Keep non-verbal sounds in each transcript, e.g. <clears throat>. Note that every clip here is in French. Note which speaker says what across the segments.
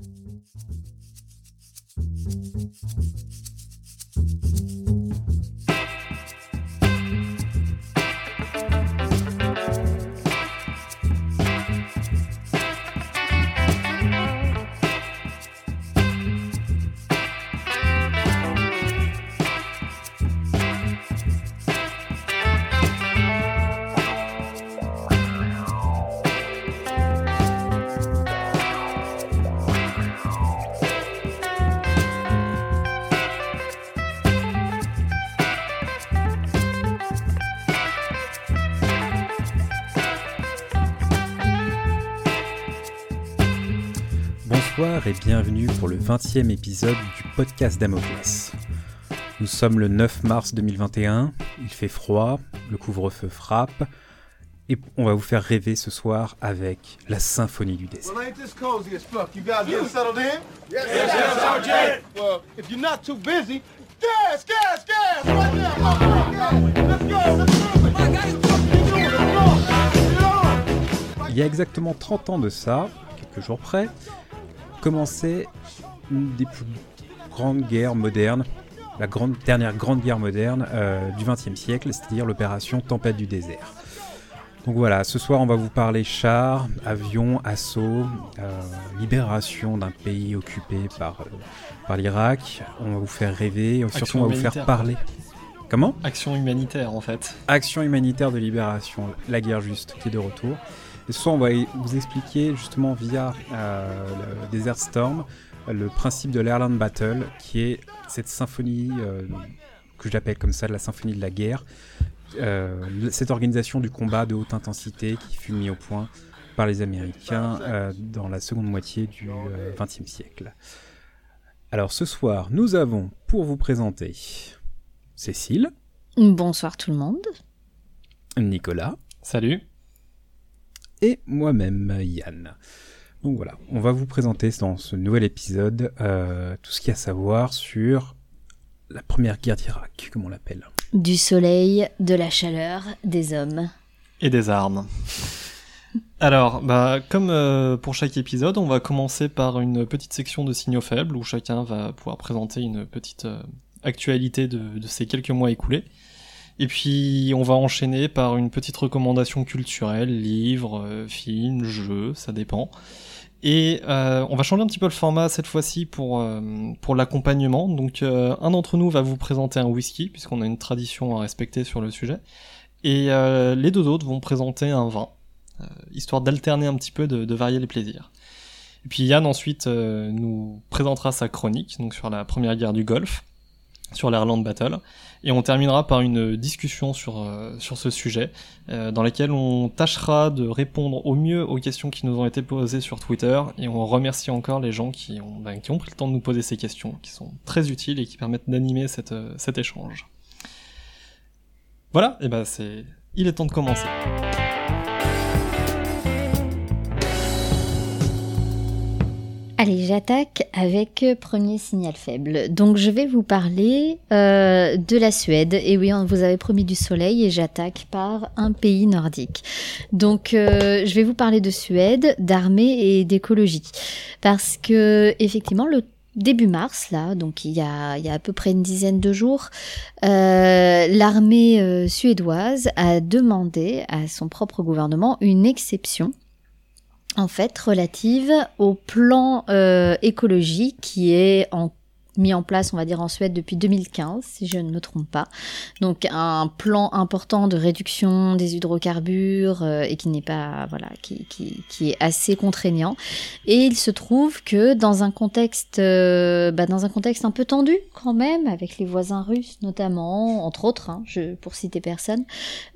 Speaker 1: Thank you. Bonsoir et bienvenue pour le 20e épisode du podcast Damoclès. Nous sommes le 9 mars 2021, il fait froid, le couvre-feu frappe, et on va vous faire rêver ce soir avec la symphonie du désert.
Speaker 2: Well, ain't this cozy as fuck? You guys getting settled in? Yes,
Speaker 3: yes, Sergeant!
Speaker 2: Well, if you're not too busy, gas, gas, gas! Right there, motherfucker! Let's go, let's move it! Keep doing it, come on, get on!
Speaker 1: Il y a exactement 30 ans de ça, quelques jours près, commençait une des plus grandes guerres modernes, la grande, dernière grande guerre moderne euh, du XXe siècle, c'est-à-dire l'opération Tempête du désert. Donc voilà, ce soir on va vous parler chars, avions, assauts, euh, libération d'un pays occupé par, euh, par l'Irak. On va vous faire rêver, et surtout on va vous faire parler. Comment?
Speaker 4: Action humanitaire en fait.
Speaker 1: Action humanitaire de libération, la guerre juste, qui est de retour. Et ce soir, on va vous expliquer justement via euh, le Desert Storm le principe de l'Airland Battle, qui est cette symphonie euh, que j'appelle comme ça, la symphonie de la guerre. Euh, cette organisation du combat de haute intensité qui fut mis au point par les Américains euh, dans la seconde moitié du XXe siècle. Alors ce soir, nous avons pour vous présenter Cécile,
Speaker 5: Bonsoir tout le monde.
Speaker 1: Nicolas,
Speaker 4: Salut.
Speaker 1: Et moi-même, Yann. Donc voilà, on va vous présenter dans ce nouvel épisode euh, tout ce qu'il y a à savoir sur la première guerre d'Irak, comme on l'appelle.
Speaker 5: Du soleil, de la chaleur, des hommes.
Speaker 4: Et des armes. Alors, bah, comme euh, pour chaque épisode, on va commencer par une petite section de signaux faibles où chacun va pouvoir présenter une petite euh, actualité de, de ces quelques mois écoulés. Et puis, on va enchaîner par une petite recommandation culturelle, livres, euh, films, jeux, ça dépend. Et euh, on va changer un petit peu le format cette fois-ci pour, euh, pour l'accompagnement. Donc, euh, un d'entre nous va vous présenter un whisky, puisqu'on a une tradition à respecter sur le sujet. Et euh, les deux autres vont présenter un vin, euh, histoire d'alterner un petit peu, de, varier les plaisirs. Et puis Yann ensuite nous présentera sa chronique, donc sur la première guerre du Golfe, sur l'Airland Battle, et on terminera par une discussion sur, euh, sur ce sujet, euh, dans laquelle on tâchera de répondre au mieux aux questions qui nous ont été posées sur Twitter, et on remercie encore les gens qui ont, ben, qui pris le temps de nous poser ces questions, qui sont très utiles et qui permettent d'animer euh, cet échange. Voilà, et ben c'est, il est temps de commencer.
Speaker 5: Allez, j'attaque avec euh, premier signal faible. Donc je vais vous parler euh, de la Suède. Et oui, on vous avait promis du soleil et j'attaque par un pays nordique. Donc euh, je vais vous parler de Suède, d'armée et d'écologie. Parce que effectivement, le début mars, là, donc il y a, il y a à peu près une dizaine de jours, euh, l'armée euh, suédoise a demandé à son propre gouvernement une exception en fait relative au plan euh, écologique qui est en mis en place, on va dire, en Suède depuis 2015, si je ne me trompe pas. Donc un plan important de réduction des hydrocarbures euh, et qui n'est pas, voilà, qui, est assez contraignant. Et il se trouve que dans un contexte, euh, bah, dans un contexte un peu tendu quand même, avec les voisins russes notamment, entre autres, hein, pour citer personne,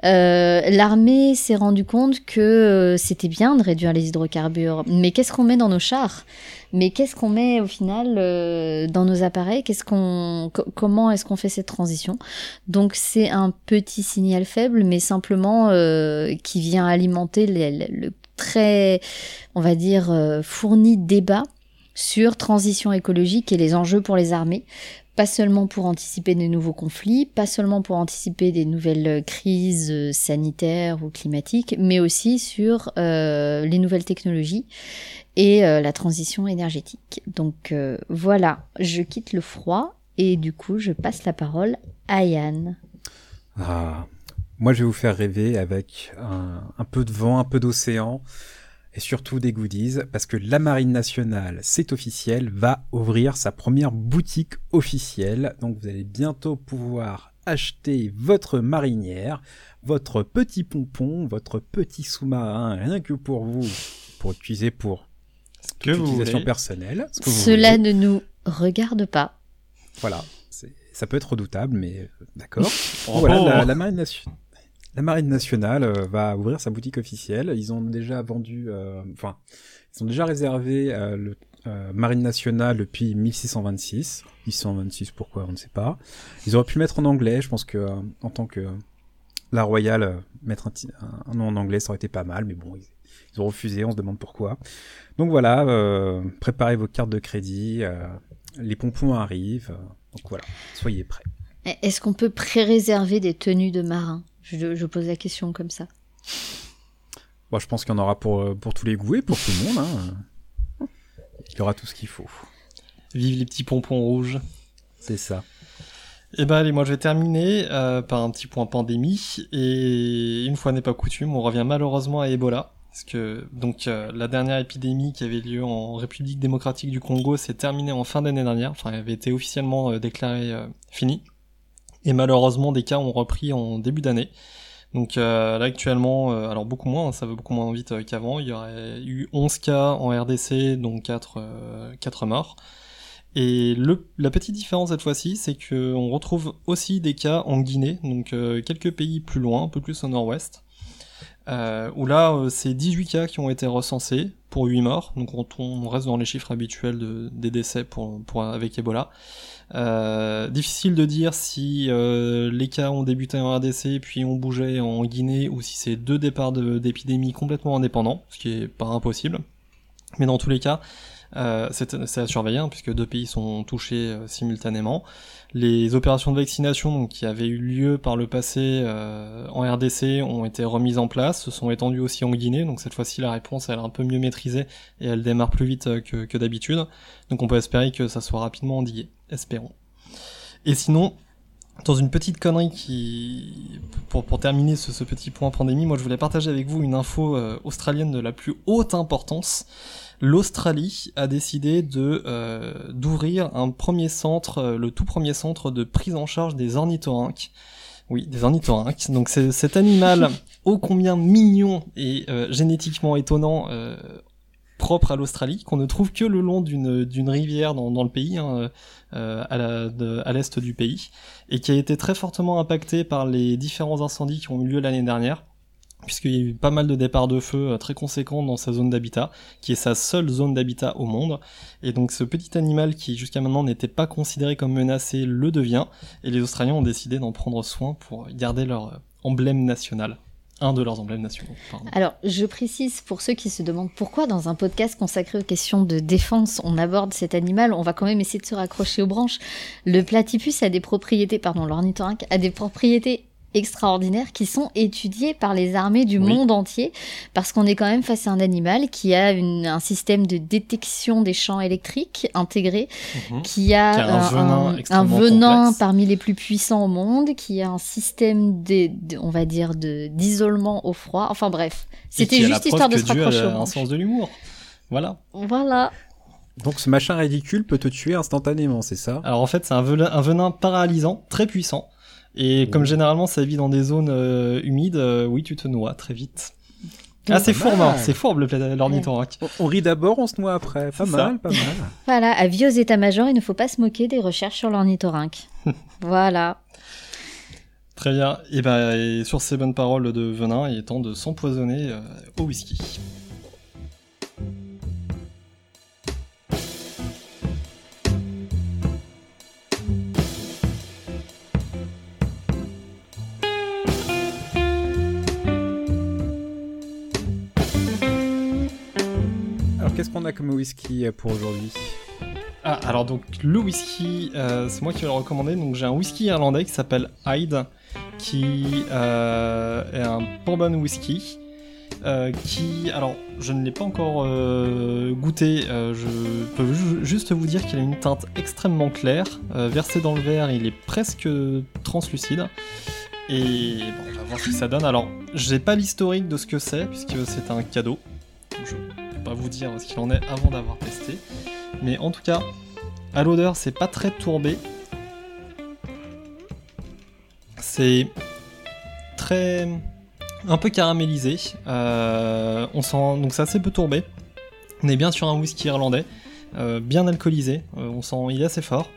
Speaker 5: euh, l'armée s'est rendu compte que c'était bien de réduire les hydrocarbures. Mais qu'est-ce qu'on met dans nos chars? Mais qu'est-ce qu'on met au final euh, dans nos appareils? Qu'est-ce qu'on, co- comment est-ce qu'on fait cette transition? Donc c'est un petit signal faible, mais simplement euh, qui vient alimenter le, très, on va dire, euh, fourni débat sur transition écologique et les enjeux pour les armées, pas seulement pour anticiper de nouveaux conflits, pas seulement pour anticiper des nouvelles crises sanitaires ou climatiques, mais aussi sur les nouvelles technologies et euh, la transition énergétique. Donc euh, voilà, je quitte le froid et du coup je passe la parole à Yann.
Speaker 1: Ah, moi, je vais vous faire rêver avec un, un peu de vent, un peu d'océan et surtout des goodies parce que la Marine nationale, c'est officiel, va ouvrir sa première boutique officielle. Donc, vous allez bientôt pouvoir acheter votre marinière, votre petit pompon, votre petit sous-marin, rien que pour vous, pour utiliser pour
Speaker 4: que
Speaker 1: toute
Speaker 4: vous
Speaker 1: utilisation
Speaker 4: voulez.
Speaker 1: personnelle. ce que vous
Speaker 5: Cela
Speaker 1: voulez.
Speaker 5: ne nous regarde pas.
Speaker 1: Voilà. Ça peut être redoutable, mais euh, d'accord. <laughs>
Speaker 4: Oh.
Speaker 1: Voilà, la, la Marine nation- la Marine nationale euh, va ouvrir sa boutique officielle. Ils ont déjà vendu, euh, enfin, ils ont déjà réservé euh, le euh, Marine nationale depuis 1626. 1626, pourquoi on ne sait pas. Ils auraient pu le mettre en anglais. Je pense que euh, en tant que la Royale, mettre un, ti- un- un nom en anglais, ça aurait été pas mal. Mais bon, ils, ils ont refusé. On se demande pourquoi. Donc voilà, euh, préparez vos cartes de crédit. euh, les pompons arrivent. euh, donc voilà, soyez prêts.
Speaker 5: Est-ce qu'on peut pré-réserver des tenues de marin? Je, je pose la question comme ça.
Speaker 1: Bon, je pense qu'il y en aura pour, pour tous les goûts et pour tout le monde. hein. Il y aura tout ce qu'il faut.
Speaker 4: Vive les petits pompons rouges.
Speaker 1: C'est ça.
Speaker 4: Eh ben allez, moi je vais terminer euh, par un petit point pandémie et une fois n'est pas coutume, on revient malheureusement à Ebola parce que donc euh, la dernière épidémie qui avait lieu en République démocratique du Congo s'est terminée en fin d'année dernière, enfin elle avait été officiellement euh, déclarée euh, finie et malheureusement des cas ont repris en début d'année. Donc là actuellement, alors beaucoup moins, hein, ça va beaucoup moins vite qu'avant, il y aurait eu 11 cas en RDC, dont 4, euh, 4 morts. Et la petite différence cette fois-ci, c'est que on retrouve aussi des cas en Guinée, donc quelques pays plus loin, un peu plus au nord-ouest, euh, où là, euh, c'est 18 cas qui ont été recensés pour 8 morts, donc on, on reste dans les chiffres habituels de, des décès pour, pour, avec Ebola. Euh, difficile de dire si euh, les cas ont débuté en RDC puis ont bougé en Guinée ou si c'est deux départs d'épidémie complètement indépendants, ce qui est pas impossible. Mais dans tous les cas, euh, c'est à surveiller hein, puisque deux pays sont touchés euh, simultanément. Les opérations de vaccination donc, qui avaient eu lieu par le passé euh, en RDC ont été remises en place, se sont étendues aussi en Guinée, donc cette fois-ci la réponse elle est un peu mieux maîtrisée et elle démarre plus vite que, d'habitude. Donc on peut espérer que ça soit rapidement endigué, espérons. Et sinon, dans une petite connerie qui, pour, terminer ce, petit point pandémie, moi je voulais partager avec vous une info australienne de la plus haute importance. L'Australie a décidé de euh, d'ouvrir un premier centre, euh, le tout premier centre de prise en charge des ornithorynques. Oui, des ornithorynques. Donc c'est cet animal <laughs> ô combien mignon et euh, génétiquement étonnant, euh, propre à l'Australie, qu'on ne trouve que le long d'une rivière dans, dans le pays, hein, euh, à l'est du pays, et qui a été très fortement impacté par les différents incendies qui ont eu lieu l'année dernière puisqu'il y a eu pas mal de départs de feu euh, très conséquents dans sa zone d'habitat, qui est sa seule zone d'habitat au monde. Et donc ce petit animal qui jusqu'à maintenant n'était pas considéré comme menacé le devient, et les Australiens ont décidé d'en prendre soin pour garder leur euh, emblème national. Un de leurs emblèmes nationaux.
Speaker 5: Alors, je précise pour ceux qui se demandent pourquoi dans un podcast consacré aux questions de défense, on aborde cet animal, on va quand même essayer de se raccrocher aux branches. Le platypus a des propriétés, pardon, l'ornithorynque a des propriétés extraordinaires qui sont étudiées par les armées du
Speaker 4: Oui.
Speaker 5: monde entier parce qu'on est quand même face à un animal qui a une- un système de détection des champs électriques intégré
Speaker 4: Mhm.
Speaker 5: qui a,
Speaker 4: Qui a un venin
Speaker 5: un,
Speaker 4: extrêmement
Speaker 5: un venin
Speaker 4: complexe.
Speaker 5: parmi les plus puissants au monde, qui a un système de, de- on va dire, de d'isolement au froid. Enfin bref, c'était juste histoire de se
Speaker 4: Dieu
Speaker 5: raccrocher
Speaker 4: un sens de l'humour. Voilà.
Speaker 5: Voilà.
Speaker 1: Donc ce machin ridicule peut te tuer instantanément, c'est ça?
Speaker 4: Alors en fait, c'est un venin paralysant, très puissant. Et comme généralement ça vit dans des zones euh, humides, euh, oui, tu te noies très vite. Ah, c'est fourbe,
Speaker 1: mal.
Speaker 4: hein, c'est fourbe le pla- l'ornithorynque.
Speaker 1: On- On rit d'abord, on se noie après. Pas
Speaker 4: C'est
Speaker 1: mal,
Speaker 4: ça.
Speaker 1: pas mal. <laughs>
Speaker 5: Voilà, avis aux états-majors, il ne faut pas se moquer des recherches sur l'ornithorynque. <laughs> voilà.
Speaker 4: Très bien. Et et sur ces bonnes paroles de venin, il est temps de s'empoisonner euh, au whisky.
Speaker 1: Qu'est-ce qu'on a comme whisky euh, pour aujourd'hui?
Speaker 4: Ah, alors donc le whisky, euh, c'est moi qui vais le recommander. Donc j'ai un whisky irlandais qui s'appelle Hyde, qui euh, est un bourbon whisky. qui, alors, je ne l'ai pas encore goûté. je peux ju- juste vous dire qu'il a une teinte extrêmement claire. Versé dans le verre, il est presque translucide. Et on va voir ce que ça donne. Alors, j'ai pas l'historique de ce que c'est, puisque c'est un cadeau. Je pas vous dire ce qu'il en est avant d'avoir testé. Mais en tout cas, à l'odeur, c'est pas très tourbé. C'est très. un peu caramélisé. Euh, on sent. donc, c'est assez peu tourbé. On est bien sur un whisky irlandais, euh, bien alcoolisé. Euh, on sent. il est assez fort.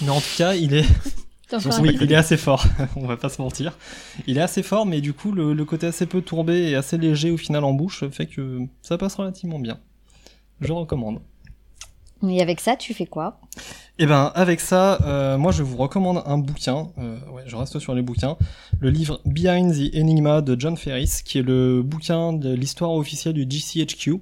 Speaker 4: Mais en tout cas, il est. <laughs>
Speaker 5: Enfin,
Speaker 4: Oui, il est assez fort, <laughs> on va pas se mentir. Il est assez fort, mais du coup, le, le côté assez peu tourbé et assez léger au final en bouche fait que ça passe relativement bien. Je recommande.
Speaker 5: Et avec ça, tu fais quoi?
Speaker 4: Et ben, avec ça, euh, moi je vous recommande un bouquin. euh, ouais, je reste sur les bouquins. Le livre Behind the Enigma de John Ferris, qui est le bouquin de l'histoire officielle du GCHQ,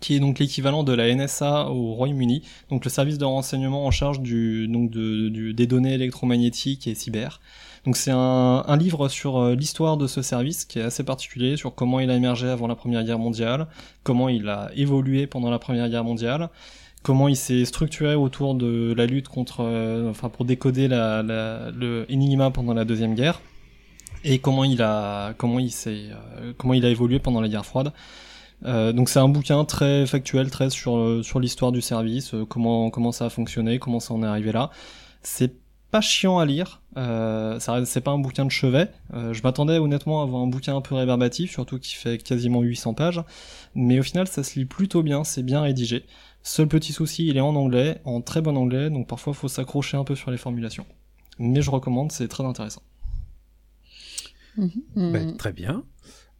Speaker 4: qui est donc l'équivalent de la NSA au Royaume-Uni, donc le service de renseignement en charge du, donc de, des données électromagnétiques et cyber. Donc c'est un, un livre sur euh, l'histoire de ce service qui est assez particulier, sur comment il a émergé avant la Première Guerre mondiale, comment il a évolué pendant la Première Guerre mondiale, comment il s'est structuré autour de la lutte contre, euh, enfin pour décoder la, pendant la Deuxième Guerre, et comment il a, comment il s'est, euh, comment il a évolué pendant la guerre froide. Euh, donc c'est un bouquin très factuel, très sur euh, sur l'histoire du service, euh, comment comment ça a fonctionné, comment ça en est arrivé là. C'est pas chiant à lire, euh, c'est pas un bouquin de chevet. Euh, je m'attendais honnêtement à avoir un bouquin un peu rébarbatif, surtout qui fait quasiment 800 pages, mais au final ça se lit plutôt bien, c'est bien rédigé. Seul petit souci, il est en anglais, en très bon anglais, donc parfois faut s'accrocher un peu sur les formulations. Mais je recommande, c'est très intéressant.
Speaker 5: Mhm.
Speaker 1: Bah, très bien.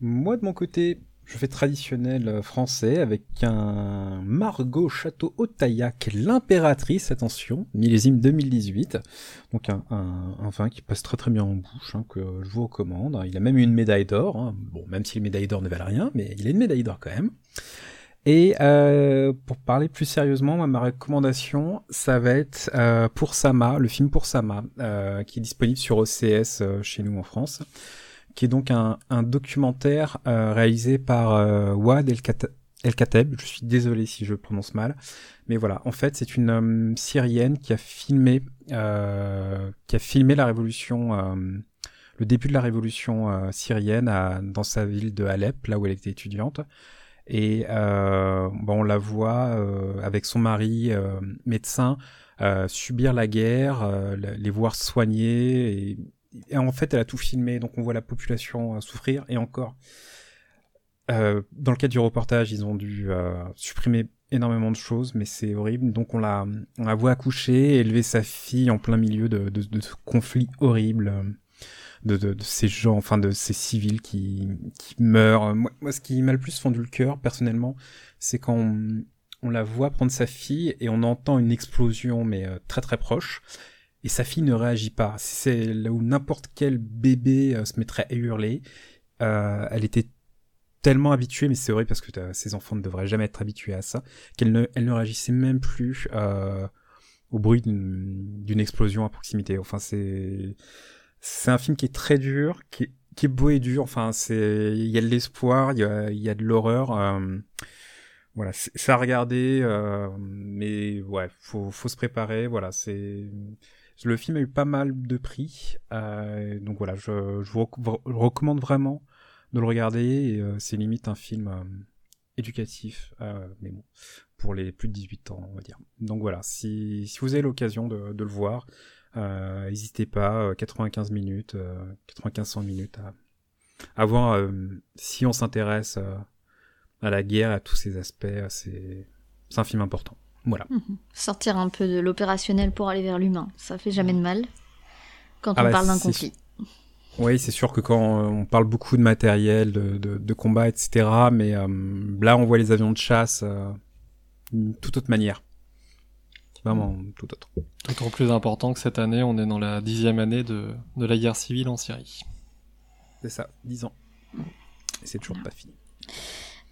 Speaker 1: Moi, de mon côté, je fais traditionnel euh, français avec un Margot Château Hautaillac, l'impératrice, attention, millésime 2018. Donc un, vin qui passe très très bien en bouche, hein, que je vous recommande. Il a même eu une médaille d'or. hein. Bon, même si les médailles d'or ne valent rien, mais il a une médaille d'or quand même. Et euh, pour parler plus sérieusement, ma recommandation, ça va être euh, Pour Sama, le film Pour Sama, qui est disponible sur OCS chez nous en France qui est donc un, un documentaire euh, réalisé par euh, Wad El, Kateb. Je suis désolé si je prononce mal, mais voilà. En fait, c'est une euh, Syrienne qui a filmé, euh, qui a filmé la révolution, euh, le début de la révolution syrienne à- dans sa ville de Alep, là où elle était étudiante. Et bon, on la voit avec son mari médecin subir la guerre, les voir soigner et et en fait, elle a tout filmé, donc on voit la population euh, souffrir. Et encore, euh, dans le cadre du reportage, ils ont dû euh, supprimer énormément de choses, mais c'est horrible. Donc on la, voit accoucher, élever sa fille en plein milieu de, de, de ce conflit horrible, de, ces gens, enfin de ces civils qui, qui meurent. Moi, ce qui m'a le plus fendu le cœur, personnellement, c'est quand on, la voit prendre sa fille et on entend une explosion, mais très très proche et sa fille ne réagit pas. C'est là où n'importe quel bébé euh, se mettrait à hurler. Euh, elle était tellement habituée, mais c'est vrai parce que ces enfants ne devraient jamais être habitués à ça, qu'elle ne, elle ne réagissait même plus euh, au bruit d'une explosion à proximité. Enfin, c'est c'est un film qui est très dur, qui est, beau et dur. Enfin, c'est il y a de l'espoir, il y a, y a de l'horreur. voilà, c'est à regarder, euh, mais ouais, faut, faut se préparer. Voilà, c'est le film a eu pas mal de prix, euh, donc voilà, je, je vous recommande vraiment de le regarder. euh, c'est limite un film euh, éducatif, euh, mais bon, pour les plus de 18 ans, on va dire. Donc voilà, si, si vous avez l'occasion de, le voir, n'hésitez pas, euh, 95 minutes, euh, 95-100 minutes à, à voir si on s'intéresse à la guerre, à tous ces aspects, c'est un film important. Voilà.
Speaker 5: Sortir un peu de l'opérationnel pour aller vers l'humain, ça fait jamais de mal quand
Speaker 1: Ah
Speaker 5: on
Speaker 1: bah,
Speaker 5: parle d'un conflit.
Speaker 1: Oui, c'est sûr que quand on parle beaucoup de matériel, de, de, de combat, etc., mais euh, là, on voit les avions de chasse euh, d'une toute autre manière. Vraiment, tout autre.
Speaker 4: D'autant plus important que cette année, on est dans la dixième année de, de la guerre civile en Syrie.
Speaker 1: C'est ça, 10 ans. Et c'est toujours pas fini.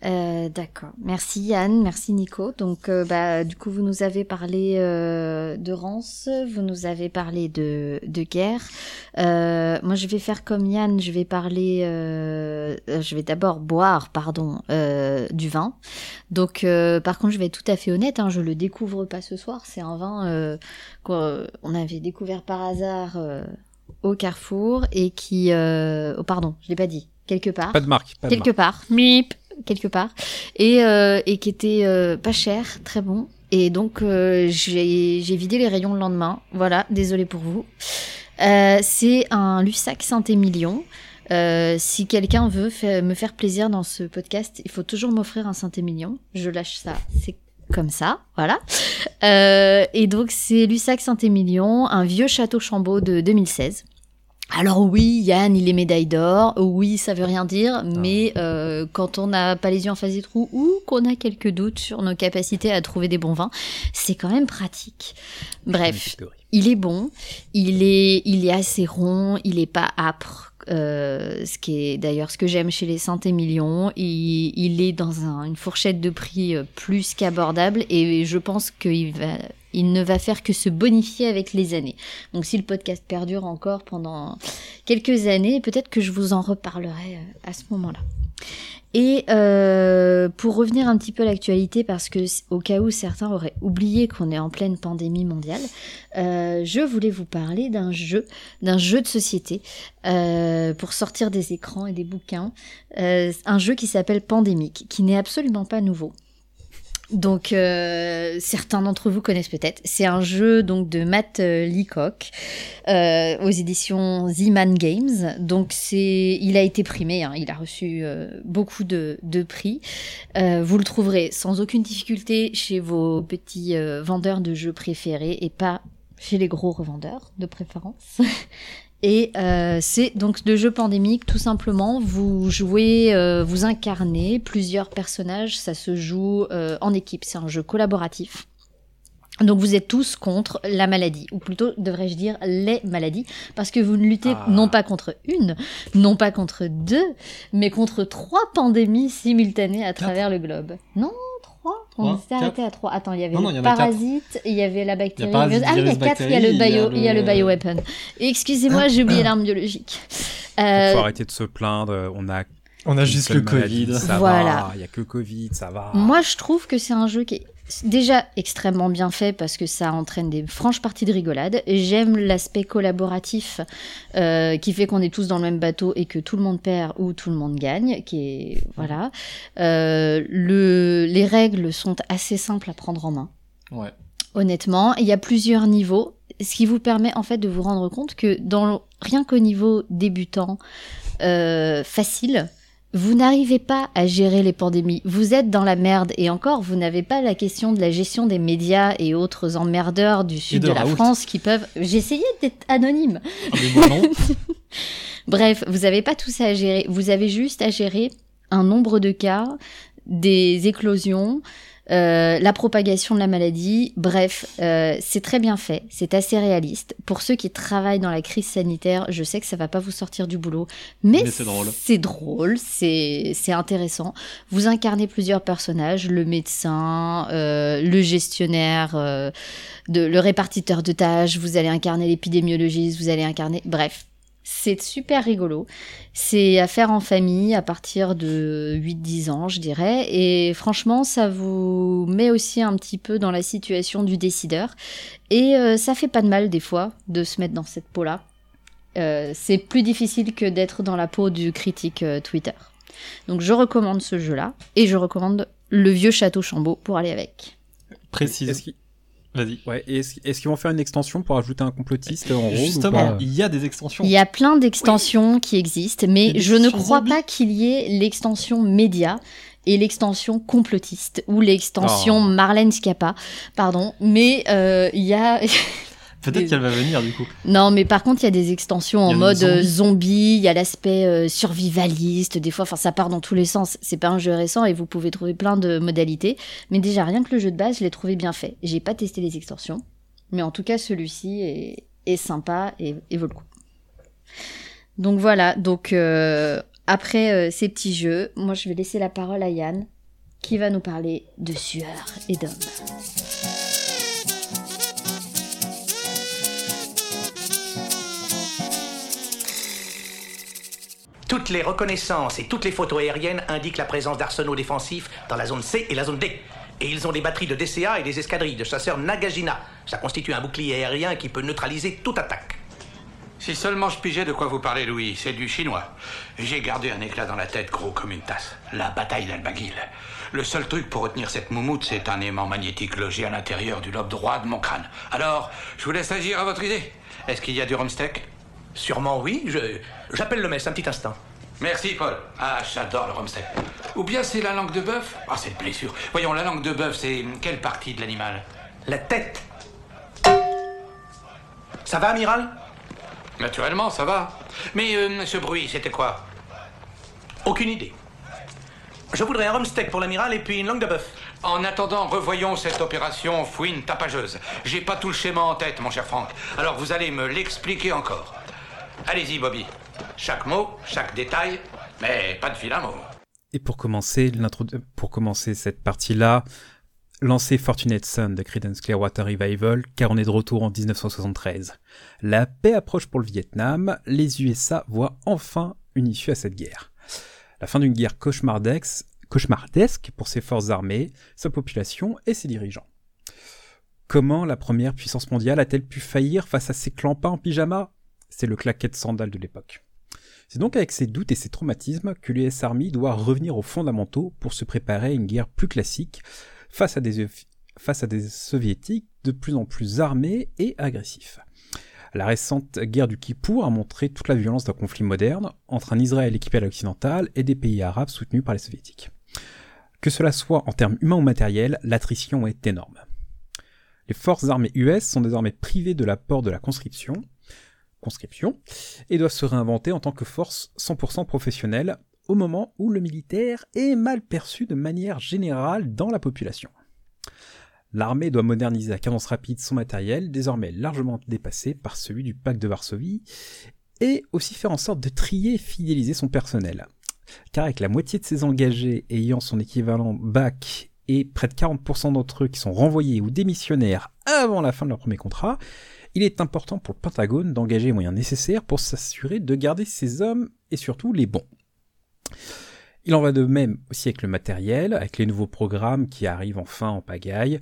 Speaker 5: Euh, D'accord. Merci Yann, merci Nico. Donc, euh, bah, du coup, vous nous avez parlé euh, de Rance, vous nous avez parlé de, de guerre. Euh, moi, je vais faire comme Yann, je vais parler, je vais d'abord boire, pardon, euh, du vin. Donc, euh, par contre, je vais être tout à fait honnête, hein, je le découvre pas ce soir. C'est un vin euh, qu'on avait découvert par hasard euh, au Carrefour et qui, euh, oh, pardon, je l'ai pas dit, quelque part
Speaker 1: Pas de marque. Pas de
Speaker 5: quelque part, mip, quelque part, et, euh, et qui était euh, pas cher, très bon. Et donc euh, j'ai vidé les rayons le lendemain. Voilà, désolé pour vous. C'est un Lussac Saint-Émilion. Si quelqu'un veut me faire plaisir dans ce podcast, il faut toujours m'offrir un Saint-Émilion. Je lâche ça, c'est comme ça, voilà. Et donc c'est Lussac Saint-Émilion, un vieux château Chambaud de 2016. Alors oui, Yann, il est médaille d'or. Oui, ça veut rien dire, mais euh, quand on n'a pas les yeux en face des trous ou qu'on a quelques doutes sur nos capacités à trouver des bons vins, c'est quand même pratique. Bref, il est bon, il est, il est assez rond, il est pas âpre. euh, ce qui est d'ailleurs ce que j'aime chez les Saint-Émilion, il, il est dans un- une fourchette de prix euh, plus qu'abordable et je pense qu'il va, il ne va faire que se bonifier avec les années. Donc si le podcast perdure encore pendant quelques années, peut-être que je vous en reparlerai euh, à ce moment-là. Et euh, pour revenir un petit peu à l'actualité, parce que au cas où certains auraient oublié qu'on est en pleine pandémie mondiale, euh, je voulais vous parler d'un jeu, d'un jeu de société pour sortir des écrans et des bouquins, un jeu qui s'appelle Pandémique, qui n'est absolument pas nouveau. Donc euh, certains d'entre vous connaissent peut-être. C'est un jeu donc de Matt euh, Leacock euh, aux éditions Z-Man Games. Donc c'est, il a été primé, hein, il a reçu beaucoup de, de prix. Vous le trouverez sans aucune difficulté chez vos petits vendeurs de jeux préférés et pas chez les gros revendeurs de préférence. <laughs> Et euh, c'est donc le jeu pandémique, tout simplement. Vous jouez, euh, vous incarnez plusieurs personnages. Ça se joue euh, en équipe. C'est un jeu collaboratif. Donc vous êtes tous contre la maladie, ou plutôt devrais-je dire les maladies, parce que vous ne luttez
Speaker 1: Ah.
Speaker 5: non pas contre une, non pas contre deux, mais contre trois pandémies simultanées à travers le globe. Non, On s'est arrêté à trois. Attends, il y avait
Speaker 4: Non, non, il y
Speaker 5: le parasite, il y avait la bactérie.
Speaker 4: Il y a parasite,
Speaker 5: ah il y a
Speaker 4: virus,
Speaker 5: quatre, il y a le
Speaker 4: bactérie,
Speaker 5: bio, il y a le
Speaker 4: le-
Speaker 5: bioweapon. Excusez-moi, j'ai oublié l'arme biologique.
Speaker 1: Il
Speaker 5: Euh,
Speaker 1: faut arrêter de se plaindre. On a
Speaker 4: On a juste le
Speaker 1: maladie,
Speaker 4: Covid.
Speaker 1: Ça
Speaker 5: Voilà.
Speaker 1: va. Il y a que le Covid, ça va.
Speaker 5: Moi, je trouve que c'est un jeu qui est déjà extrêmement bien fait parce que ça entraîne des franches parties de rigolade. J'aime l'aspect collaboratif euh, qui fait qu'on est tous dans le même bateau et que tout le monde perd ou tout le monde gagne. Qui est voilà. Euh, le, les règles sont assez simples à prendre en main.
Speaker 4: Ouais.
Speaker 5: Honnêtement, il y a plusieurs niveaux, ce qui vous permet en fait de vous rendre compte que dans rien qu'au niveau débutant euh, facile, vous n'arrivez pas à gérer les pandémies. Vous êtes dans la merde et encore, vous n'avez pas la question de la gestion des médias et autres emmerdeurs du sud
Speaker 4: de
Speaker 5: de, la. France qui peuvent. J'essayais d'être anonyme.
Speaker 4: Ah, mais moi, non. <laughs>
Speaker 5: Bref, vous n'avez pas tout ça à gérer. Vous avez juste à gérer un nombre de cas, des éclosions, euh, la propagation de la maladie. Bref, euh, c'est très bien fait. C'est assez réaliste. Pour ceux qui travaillent dans la crise sanitaire, je sais que ça va pas vous sortir du boulot, mais,
Speaker 4: Mais c'est drôle.
Speaker 5: C'est drôle, c'est c'est intéressant. Vous incarnez plusieurs personnages le médecin, euh, le gestionnaire. euh, de, le répartiteur de tâches, vous allez incarner l'épidémiologiste, vous allez incarner... Bref, c'est super rigolo. C'est à faire en famille à partir de 8-10 ans, je dirais. Et franchement, ça vous met aussi un petit peu dans la situation du décideur. Et euh, ça fait pas de mal des fois de se mettre dans cette peau-là. Euh, c'est plus difficile que d'être dans la peau du critique euh, Twitter. Donc je recommande ce jeu-là. Et je recommande le vieux château Chambaud pour aller avec.
Speaker 4: Précise. Vas-y.
Speaker 1: ouais, est-ce- qu'ils vont faire une extension pour ajouter un complotiste en
Speaker 4: Justement, il y a des extensions.
Speaker 5: Il y a plein d'extensions qui existent, mais je ne crois
Speaker 4: zombies.
Speaker 5: pas qu'il y ait l'extension média et l'extension complotiste ou l'extension
Speaker 1: Oh.
Speaker 5: Marlène Schiappa, pardon. Mais euh, il y a <laughs>
Speaker 4: Peut-être qu'elle va venir du coup.
Speaker 5: non, mais par contre il y a des extensions en mode
Speaker 4: zombie.
Speaker 5: euh, zombie. Il y a l'aspect euh, survivaliste. Des fois, enfin ça part dans tous les sens. C'est pas un jeu récent et vous pouvez trouver plein de modalités. Mais déjà rien que le jeu de base, je l'ai trouvé bien fait. J'ai pas testé les extensions, mais en tout cas celui-ci est, est sympa et, et vaut le coup. Donc voilà, donc euh, après euh, ces petits jeux, moi je vais laisser la parole à Yann, qui va nous parler de sueur et d'hommes.
Speaker 3: Toutes les reconnaissances et toutes les photos aériennes indiquent la présence d'arsenaux défensifs dans la zone C et la zone D. Et ils ont des batteries de DCA et des escadrilles de chasseurs Nagajina. Ça constitue un bouclier aérien qui peut neutraliser toute attaque.
Speaker 6: Si seulement je pigeais de quoi vous parlez, Louis, c'est du chinois. J'ai gardé un éclat dans la tête gros comme une tasse. La bataille d'Albagil. Le seul truc pour retenir cette moumoute, c'est un aimant magnétique logé à l'intérieur du lobe droit de mon crâne. Alors, je vous laisse agir à votre idée. Est-ce qu'il y a du rumsteak?
Speaker 3: Sûrement oui, je... J'appelle le mess un petit instant.
Speaker 6: Merci, Paul. Ah, j'adore le rumsteak. Ou bien c'est la langue de bœuf? Ah, cette blessure. Voyons, la langue de bœuf, c'est quelle partie de l'animal?
Speaker 3: La tête. Ça va, amiral?
Speaker 6: Naturellement, ça va. Mais euh, ce bruit, c'était quoi?
Speaker 3: Aucune idée. Je voudrais un rumsteak pour l'amiral et puis une langue de bœuf.
Speaker 6: En attendant, revoyons cette opération fouine tapageuse. J'ai pas tout le schéma en tête, mon cher Franck. Alors vous allez me l'expliquer encore. Allez-y, Bobby. Chaque mot, chaque détail, mais pas de fil à mot.
Speaker 1: Et pour commencer, pour commencer cette partie-là, lancez Fortunate Son de Creedence Clearwater Revival, car on est de retour en 1973. La paix approche pour le Vietnam, les USA voient enfin une issue à cette guerre. La fin d'une guerre cauchemardesque pour ses forces armées, sa population et ses dirigeants. Comment la première puissance mondiale a-t-elle pu faillir face à ces clampins en pyjama? C'est le claquet de sandales de l'époque. C'est donc avec ces doutes et ces traumatismes que l'US Army doit revenir aux fondamentaux pour se préparer à une guerre plus classique face à des, soviétiques de plus en plus armés et agressifs. La récente guerre du Kippour a montré toute la violence d'un conflit moderne entre un Israël équipé à l'occidental et des pays arabes soutenus par les soviétiques. Que cela soit en termes humains ou matériels, l'attrition est énorme. Les forces armées US sont désormais privées de l'apport de la conscription, et doivent se réinventer en tant que force 100% professionnelle au moment où le militaire est mal perçu de manière générale dans la population. L'armée doit moderniser à cadence rapide son matériel, désormais largement dépassé par celui du pacte de Varsovie, et aussi faire en sorte de trier et fidéliser son personnel. Car avec la moitié de ses engagés ayant son équivalent bac et près de 40% d'entre eux qui sont renvoyés ou démissionnaires avant la fin de leur premier contrat, il est important pour le Pentagone d'engager les moyens nécessaires pour s'assurer de garder ses hommes et surtout les bons. Il en va de même aussi avec le matériel, avec les nouveaux programmes qui arrivent enfin en pagaille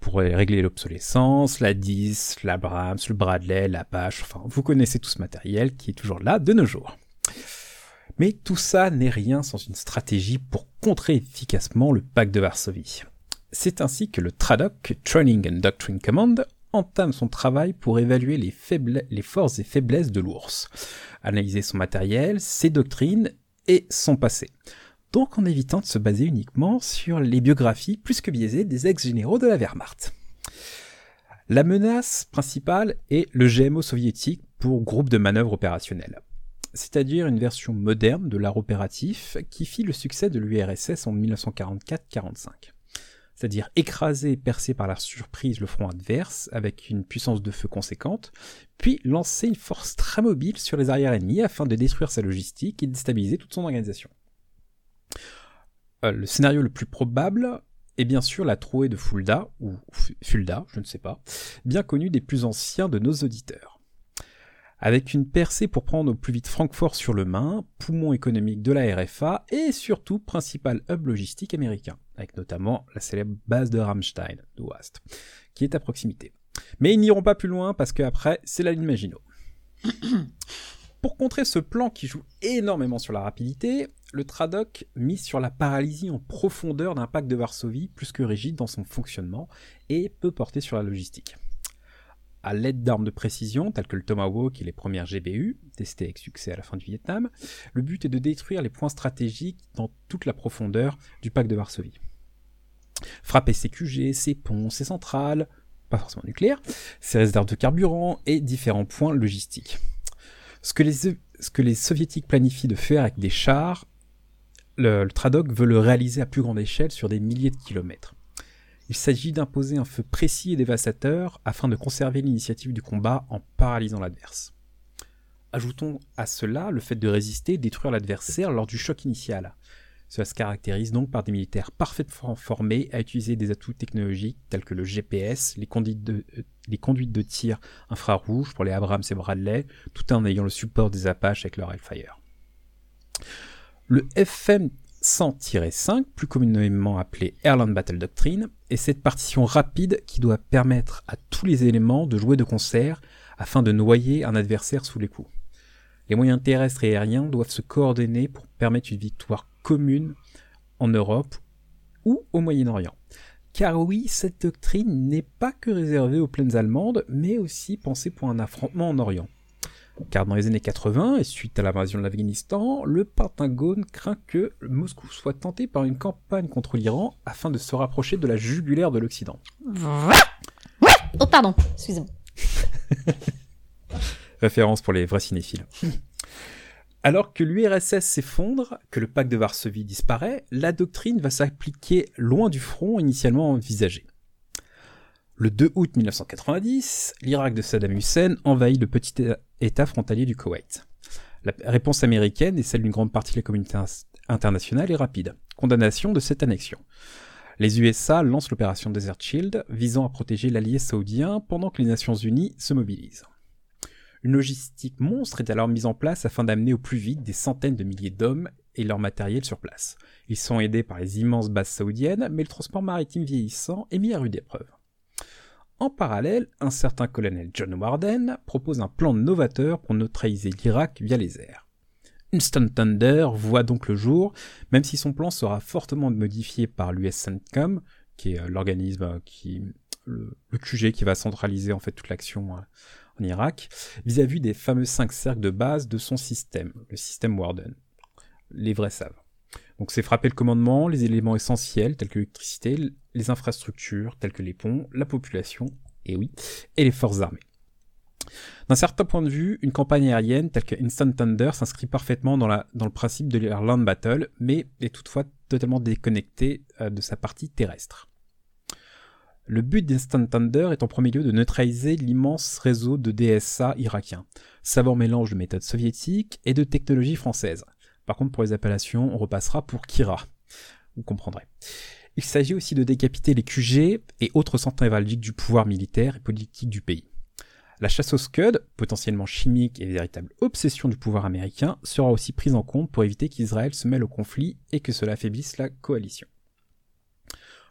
Speaker 1: pour régler l'obsolescence, la 10, l'Abrams, le Bradley, l'Apache, enfin vous connaissez tout ce matériel qui est toujours là de nos jours. Mais tout ça n'est rien sans une stratégie pour contrer efficacement le pacte de Varsovie. C'est ainsi que le TRADOC, Training and Doctrine Command, entame son travail pour évaluer les, forces et faiblesses de l'ours, analyser son matériel, ses doctrines et son passé. Donc en évitant de se baser uniquement sur les biographies plus que biaisées des ex-généraux de la Wehrmacht. La menace principale est le GMO soviétique pour groupe de manœuvre opérationnelle, c'est-à-dire une version moderne de l'art opératif qui fit le succès de l'URSS en 1944-45 c'est-à-dire écraser et percer par la surprise le front adverse avec une puissance de feu conséquente, puis lancer une force très mobile sur les arrières ennemis afin de détruire sa logistique et de déstabiliser toute son organisation. Euh, le scénario le plus probable est bien sûr la trouée de Fulda, ou Fulda, je ne sais pas, bien connu des plus anciens de nos auditeurs. Avec une percée pour prendre au plus vite Francfort sur le Main, poumon économique de la RFA et surtout principal hub logistique américain, avec notamment la célèbre base de Ramstein, d'Ouest, qui est à proximité. Mais ils n'iront pas plus loin parce qu'après, c'est la ligne Maginot. <clears throat> Pour contrer ce plan qui joue énormément sur la rapidité, le Tradoc mise sur la paralysie en profondeur d'un pacte de Varsovie plus que rigide dans son fonctionnement et peu porté sur la logistique. À l'aide d'armes de précision telles que le Tomahawk et les premières GBU, testées avec succès à la fin du Vietnam, le but est de détruire les points stratégiques dans toute la profondeur du pacte de Varsovie. Frapper ses QG, ses ponts, ses centrales, pas forcément nucléaires, ses réserves de carburant et différents points logistiques. Ce que les, les soviétiques planifient de faire avec des chars, le, le Tradoc veut le réaliser à plus grande échelle sur des milliers de kilomètres. Il s'agit d'imposer un feu précis et dévastateur afin de conserver l'initiative du combat en paralysant l'adverse. Ajoutons à cela le fait de résister et détruire l'adversaire lors du choc initial. Cela se caractérise donc par des militaires parfaitement formés à utiliser des atouts technologiques tels que le GPS, les conduites de, euh, les conduites de tir infrarouges pour les Abrams et Bradley, tout en ayant le support des Apaches avec leur Hellfire. Le FM 100-5, plus communément appelé Airland Battle Doctrine, est cette partition rapide qui doit permettre à tous les éléments de jouer de concert afin de noyer un adversaire sous les coups. Les moyens terrestres et aériens doivent se coordonner pour permettre une victoire commune en Europe ou au Moyen-Orient. Car oui, cette doctrine n'est pas que réservée aux plaines allemandes, mais aussi pensée pour un affrontement en Orient. Car dans les années 80, et suite à l'invasion de l'Afghanistan, le Pentagone craint que Moscou soit tenté par une campagne contre l'Iran afin de se rapprocher de la jugulaire de l'Occident.
Speaker 5: Oh, pardon, excusez-moi. <laughs>
Speaker 1: Référence pour les vrais cinéphiles. <laughs> Alors que l'URSS s'effondre, que le pacte de Varsovie disparaît, la doctrine va s'appliquer loin du front initialement envisagé. Le 2 août 1990, l'Irak de Saddam Hussein envahit le petit État frontalier du Koweït. La réponse américaine et celle d'une grande partie de la communauté internationale est rapide. Condamnation de cette annexion. Les USA lancent l'opération Desert Shield visant à protéger l'allié saoudien pendant que les Nations Unies se mobilisent. Une logistique monstre est alors mise en place afin d'amener au plus vite des centaines de milliers d'hommes et leur matériel sur place. Ils sont aidés par les immenses bases saoudiennes, mais le transport maritime vieillissant est mis à rude épreuve. En parallèle, un certain colonel John Warden propose un plan novateur pour neutraliser l'Irak via les airs. Instant Thunder voit donc le jour, même si son plan sera fortement modifié par l'US CENTCOM, qui est euh, l'organisme qui, le, QG qui va centraliser en fait toute l'action euh, en Irak, vis-à-vis des fameux cinq cercles de base de son système, le système Warden. Les vrais savent. Donc c'est frapper le commandement, les éléments essentiels tels que l'électricité, les infrastructures telles que les ponts, la population, et oui, et les forces armées. D'un certain point de vue, une campagne aérienne telle que Instant Thunder s'inscrit parfaitement dans, le principe de l'Airland Battle, mais est toutefois totalement déconnectée euh, de sa partie terrestre. Le but d'Instant Thunder est en premier lieu de neutraliser l'immense réseau de DSA irakiens, savant mélange de méthodes soviétiques et de technologies françaises. Par contre, pour les appellations, on repassera pour Kira. Vous comprendrez. Il s'agit aussi de décapiter les QG et autres centres névralgiques du pouvoir militaire et politique du pays. La chasse aux Scud, potentiellement chimique et véritable obsession du pouvoir américain, sera aussi prise en compte pour éviter qu'Israël se mêle au conflit et que cela affaiblisse la coalition.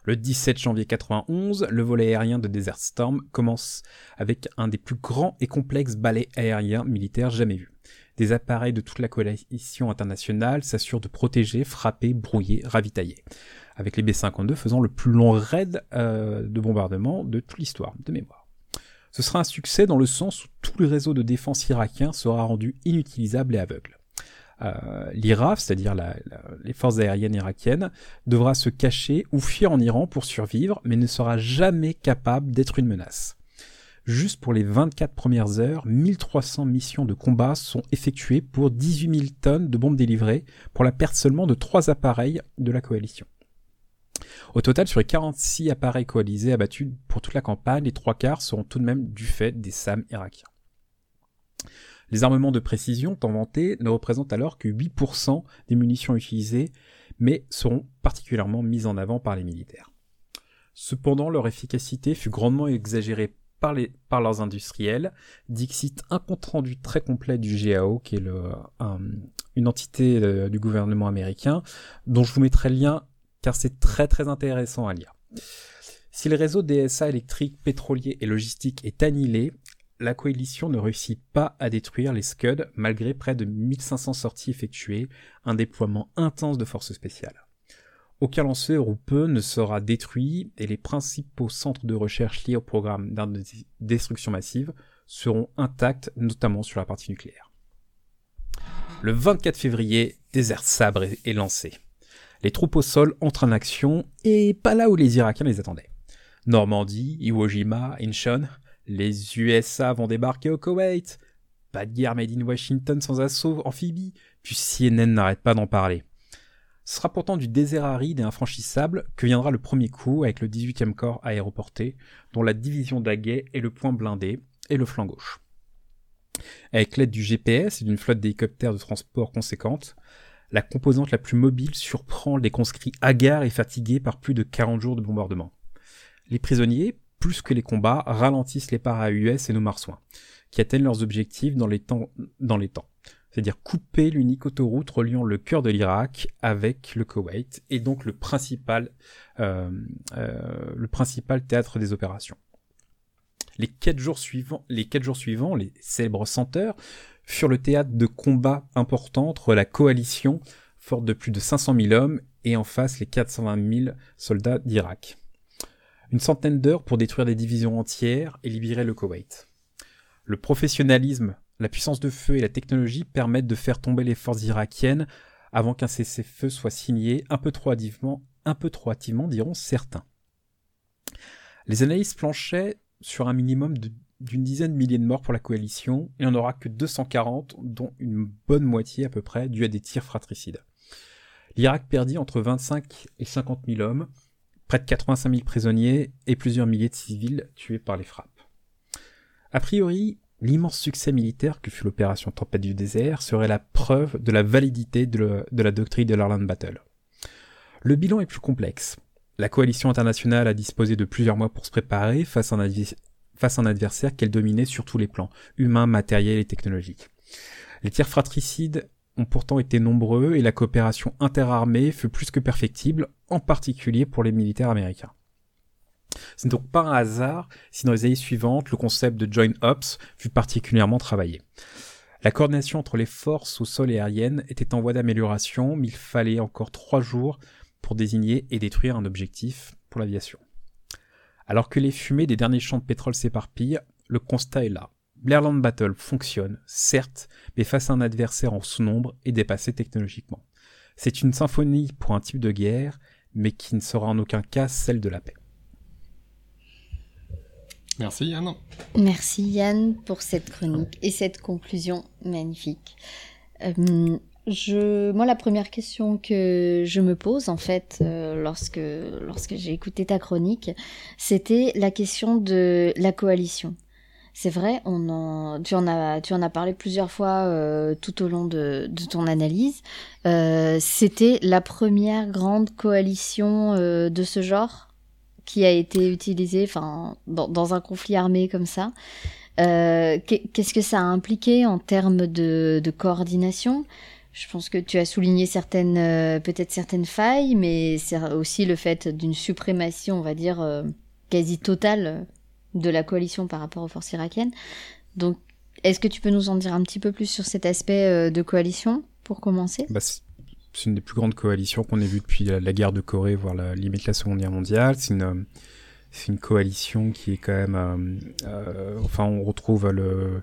Speaker 1: Le 17 janvier 91, le volet aérien de Desert Storm commence avec un des plus grands et complexes balais aériens militaires jamais vus. Des appareils de toute la coalition internationale s'assurent de protéger, frapper, brouiller, ravitailler, avec les B-52 faisant le plus long raid euh, de bombardement de toute l'histoire, de mémoire. Ce sera un succès dans le sens où tout le réseau de défense irakien sera rendu inutilisable et aveugle. Euh, L'IRAF, c'est-à-dire les forces aériennes irakiennes, devra se cacher ou fuir en Iran pour survivre, mais ne sera jamais capable d'être une menace. Juste pour les 24 premières heures, 1300 missions de combat sont effectuées pour 18 000 tonnes de bombes délivrées, pour la perte seulement de 3 appareils de la coalition. Au total, sur les 46 appareils coalisés abattus pour toute la campagne, les trois quarts seront tout de même du fait des SAM irakiens. Les armements de précision tant vantés ne représentent alors que 8% des munitions utilisées, mais seront particulièrement mises en avant par les militaires. Cependant, leur efficacité fut grandement exagérée par, les, par leurs industriels. Dixit un compte rendu très complet du GAO, qui est une entité euh, du gouvernement américain, dont je vous mettrai le lien car c'est très très intéressant à lire. Si le réseau DSA électrique, pétrolier et logistique est annihilé, la coalition ne réussit pas à détruire les Scud malgré près de 1500 sorties effectuées, un déploiement intense de forces spéciales. Aucun lanceur ou peu ne sera détruit et les principaux centres de recherche liés au programme de destruction massive seront intacts, notamment sur la partie nucléaire. Le 24 février, Désert Sabre est lancé. Les troupes au sol entrent en action et pas là où les Irakiens les attendaient. Normandie, Iwo Jima, Incheon, les USA vont débarquer au Koweït. Pas de guerre made in Washington sans assaut amphibie, puis CNN n'arrête pas d'en parler. Ce sera pourtant du désert aride et infranchissable que viendra le premier coup avec le 18e corps aéroporté, dont la division d'Aguet est le point blindé et le flanc gauche. Avec l'aide du GPS et d'une flotte d'hélicoptères de transport conséquente, la composante la plus mobile surprend les conscrits hagards et fatigués par plus de 40 jours de bombardement. Les prisonniers, plus que les combats, ralentissent les parts US et nos marsouins, qui atteignent leurs objectifs. Dans les temps. C'est-à-dire couper l'unique autoroute reliant le cœur de l'Irak avec le Koweït, et donc le principal, euh, euh, le principal théâtre des opérations. Les quatre jours suivants, les quatre jours suivants, les célèbres senteurs, furent le théâtre de combats importants entre la coalition, forte de plus de 500 000 hommes, et en face les 420 000 soldats d'Irak. Une centaine d'heures pour détruire des divisions entières et libérer le Koweït. Le professionnalisme, la puissance de feu et la technologie permettent de faire tomber les forces irakiennes avant qu'un cessez-feu soit signé un peu trop hâtivement, un peu trop hâtivement diront certains. Les analystes planchaient sur un minimum d'une dizaine de milliers de morts pour la coalition, il n'y en aura que 240, dont une bonne moitié à peu près due à des tirs fratricides. L'Irak perdit entre 25 et 50 000 hommes, près de 85 000 prisonniers et plusieurs milliers de civils tués par les frappes. A priori, l'immense succès militaire que fut l'opération Tempête du désert serait la preuve de la validité de, la doctrine de l'Arland Battle. Le bilan est plus complexe. La coalition internationale a disposé de plusieurs mois pour se préparer face à un, face à un adversaire qu'elle dominait sur tous les plans, humains, matériels et technologiques. Les tirs fratricides ont pourtant été nombreux et la coopération interarmée fut plus que perfectible, en particulier pour les militaires américains. Ce n'est donc pas un hasard si dans les années suivantes, le concept de Joint Ops fut particulièrement travaillé. La coordination entre les forces au sol et aériennes était en voie d'amélioration, mais il fallait encore trois jours pour désigner et détruire un objectif pour l'aviation. Alors que les fumées des derniers champs de pétrole s'éparpillent, le constat est là. L'Airland Battle fonctionne, certes, mais face à un adversaire en sous-nombre et dépassé technologiquement. C'est une symphonie pour un type de guerre, mais qui ne sera en aucun cas celle de la paix.
Speaker 4: Merci Yann.
Speaker 5: Merci Yann pour cette chronique et cette conclusion magnifique. Euh, je, moi, la première question que je me pose, en fait, euh, lorsque, lorsque j'ai écouté ta chronique, c'était la question de la coalition. C'est vrai, on en, tu en as, tu en as parlé plusieurs fois euh, tout au long de, de ton analyse. C'était la première grande coalition de ce genre? Qui a été utilisée, enfin, dans, un conflit armé comme ça. Qu'est-ce que ça a impliqué en termes de, coordination? Je pense que tu as souligné certaines, euh, peut-être certaines failles, mais c'est aussi le fait d'une suprématie, on va dire, euh, quasi totale de la coalition par rapport aux forces irakiennes. Donc, est-ce que tu peux nous en dire un petit peu plus sur cet aspect euh, de coalition, pour commencer?
Speaker 1: Bah, C'est une des plus grandes coalitions qu'on ait vues depuis la, guerre de Corée, voire la limite de la Seconde Guerre mondiale. C'est une, c'est une coalition qui est quand même... enfin, on retrouve le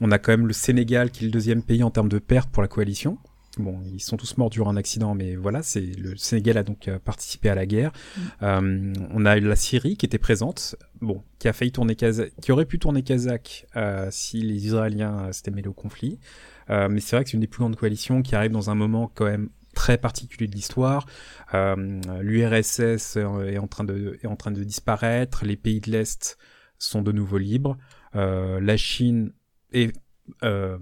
Speaker 1: on a quand même le Sénégal qui est le deuxième pays en termes de pertes pour la coalition. Bon, ils sont tous morts durant un accident, mais voilà, c'est le Sénégal a donc euh, participé à la guerre. Mm. Euh, on a la Syrie qui était présente, bon, qui a failli tourner Kazakh, qui aurait pu tourner Kazakh euh, si les Israéliens s'étaient mêlés au conflit. mais c'est vrai que c'est une des plus grandes coalitions qui arrive dans un moment quand même très particulier de l'histoire. L'URSS est en train de est en train de disparaître, les pays de l'est sont de nouveau libres. la Chine est, euh,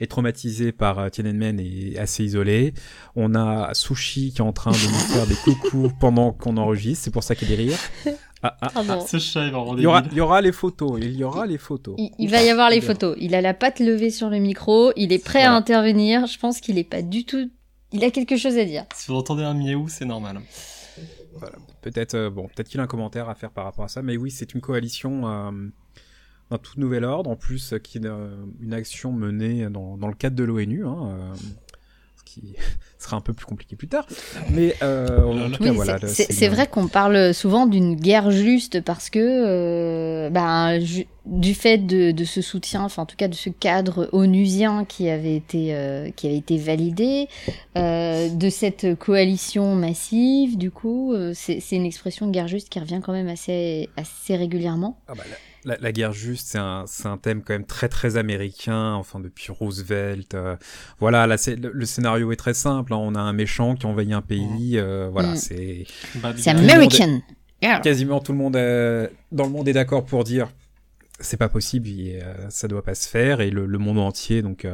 Speaker 1: est traumatisé par euh, Tiananmen et est assez isolé. On a Sushi qui est en train de nous <laughs> faire des coucous pendant qu'on enregistre, c'est pour ça qu'il des rires.
Speaker 4: Ah, ah, ah, ce chat, il va
Speaker 1: il y, aura, il y aura les photos, il y aura les photos.
Speaker 5: Il, va y avoir les photos. Il a la patte levée sur le micro, il est prêt à intervenir. Je pense qu'il est pas du tout. Il a quelque chose à dire.
Speaker 4: Si vous entendez un miaou, c'est normal.
Speaker 1: Voilà. Peut-être, euh, bon, peut-être qu'il a un commentaire à faire par rapport à ça, mais oui, c'est une coalition. Euh, un tout nouvel ordre, en plus euh, qui est euh, une action menée dans, dans le cadre de l'ONU, hein, euh, qui <laughs> sera un peu plus compliqué plus tard. Mais en tout cas, voilà.
Speaker 5: C'est vrai qu'on parle souvent d'une guerre juste parce que, bah, du fait de, de, ce soutien, enfin en tout cas de ce cadre onusien qui avait été, qui avait été validé, de cette coalition massive, du coup, c'est une expression de guerre juste qui revient quand même assez, assez régulièrement.
Speaker 1: Ah bah la, guerre juste, c'est un, un, thème quand même très très américain, enfin depuis Roosevelt. Euh, voilà, là le, scénario est très simple. Hein. on a un méchant qui envahit un pays. Euh, voilà, mm. c'est.
Speaker 5: C'est American.
Speaker 1: Quasiment tout le monde dans le monde est d'accord pour dire c'est pas possible, et, euh, ça doit pas se faire, et le, le monde entier donc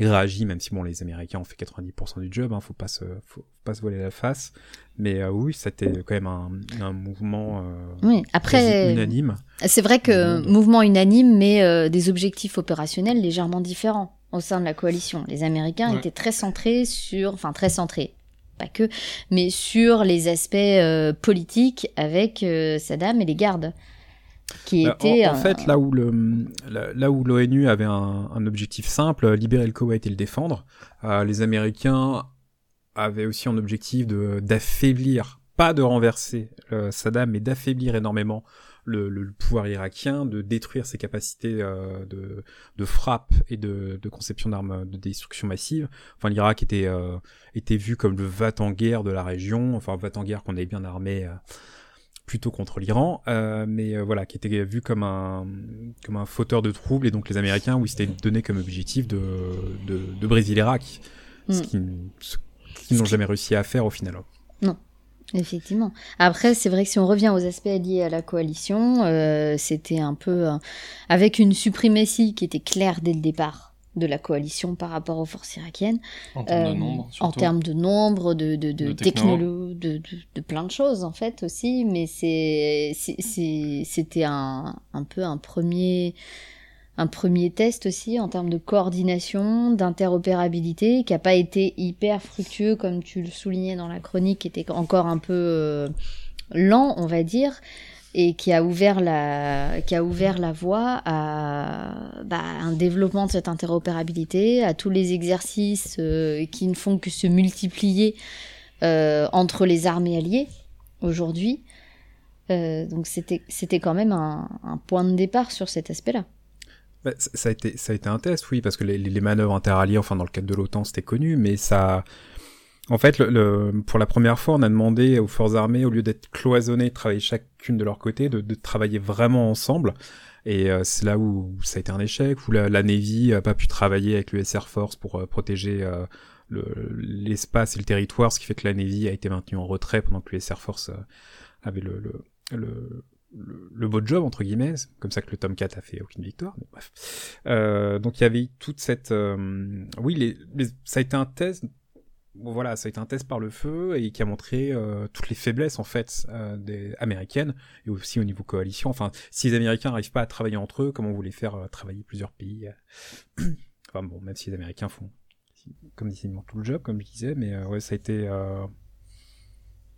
Speaker 1: euh, réagit, même si bon les Américains ont fait 90% du job, hein, faut pas se faut pas se voiler la face, mais euh, oui c'était quand même un, un mouvement euh,
Speaker 5: Oui, après,
Speaker 1: unanime.
Speaker 5: c'est vrai que mouvement unanime, mais euh, des objectifs opérationnels légèrement différents au sein de la coalition. Les Américains
Speaker 4: Ouais.
Speaker 5: étaient très centrés sur, enfin très centrés, pas que, mais sur les aspects euh, politiques avec euh, Saddam et les gardes, qui
Speaker 1: Bah, en, en
Speaker 5: euh,
Speaker 1: fait, là où le là, où l'ONU avait un, un objectif simple, euh, libérer le Koweït et le défendre, euh, les Américains avaient aussi un objectif de d'affaiblir, pas de renverser euh, Saddam, mais d'affaiblir énormément le, le- le pouvoir irakien, de détruire ses capacités euh, de, de frappe et de, de conception d'armes de destruction massive. Enfin, l'Irak était euh, était vu comme le vat en guerre de la région, enfin vat en guerre qu'on avait bien armé. Plutôt contre l'Iran, euh, mais euh, voilà, qui était vu comme un comme un fauteur de troubles et donc les Américains, oui, c'était donné comme objectif de de, de briser l'Irak, ce
Speaker 5: Mm.
Speaker 1: qui ce qu'ils n'ont jamais réussi à faire au final.
Speaker 5: Effectivement. Après, c'est vrai que si on revient aux aspects liés à la coalition, euh, c'était un peu avec une suprématie qui était claire dès le départ de la coalition par rapport aux forces irakiennes,
Speaker 4: En termes
Speaker 5: Euh,
Speaker 4: de nombre,
Speaker 5: en termes de nombre, de, de, de,
Speaker 4: De techno.
Speaker 5: technolo- de, de, plein de choses en fait aussi, mais c'était un, un peu un premier un premier test aussi en termes de coordination, d'interopérabilité, qui a pas été hyper fructueux comme tu le soulignais dans la chronique, qui était encore un peu euh, lent, on va dire, et qui a ouvert la, qui a ouvert la voie à bah, un développement de cette interopérabilité, à tous les exercices euh, qui ne font que se multiplier euh, entre les armées alliées aujourd'hui. Euh, donc c'était quand même un, point de départ sur cet aspect-là.
Speaker 1: Bah, ça a été ça a été un test, oui, parce que les manœuvres interalliées, enfin dans le cadre de l'OTAN, c'était connu, mais ça, en fait, le, le- pour la première fois, on a demandé aux forces armées, au lieu d'être cloisonnées, de travailler chacune de leur côté, de, de travailler vraiment ensemble. Et euh, c'est là où ça a été un échec, où la, la Navy a pas pu travailler avec l'US Air Force pour euh, protéger euh, le- l'espace et le territoire, ce qui fait que la Navy a été maintenue en retrait pendant que l'US Air Force euh, avait le, le, le, beau job entre guillemets, comme ça que le Tomcat a fait aucune victoire, mais. Euh, donc il y avait toute cette, oui, les, les- ça a été un test, voilà, ça a été un test par le feu et qui a montré euh, toutes les faiblesses en fait euh, des américaines et aussi au niveau coalition. Enfin, si les Américains n'arrivent pas à travailler entre eux, comment vous voulez faire euh, travailler plusieurs pays <clears throat> Enfin bon, même si les Américains font, comme décidément tout le job, comme je disais, mais ouais, ça a été une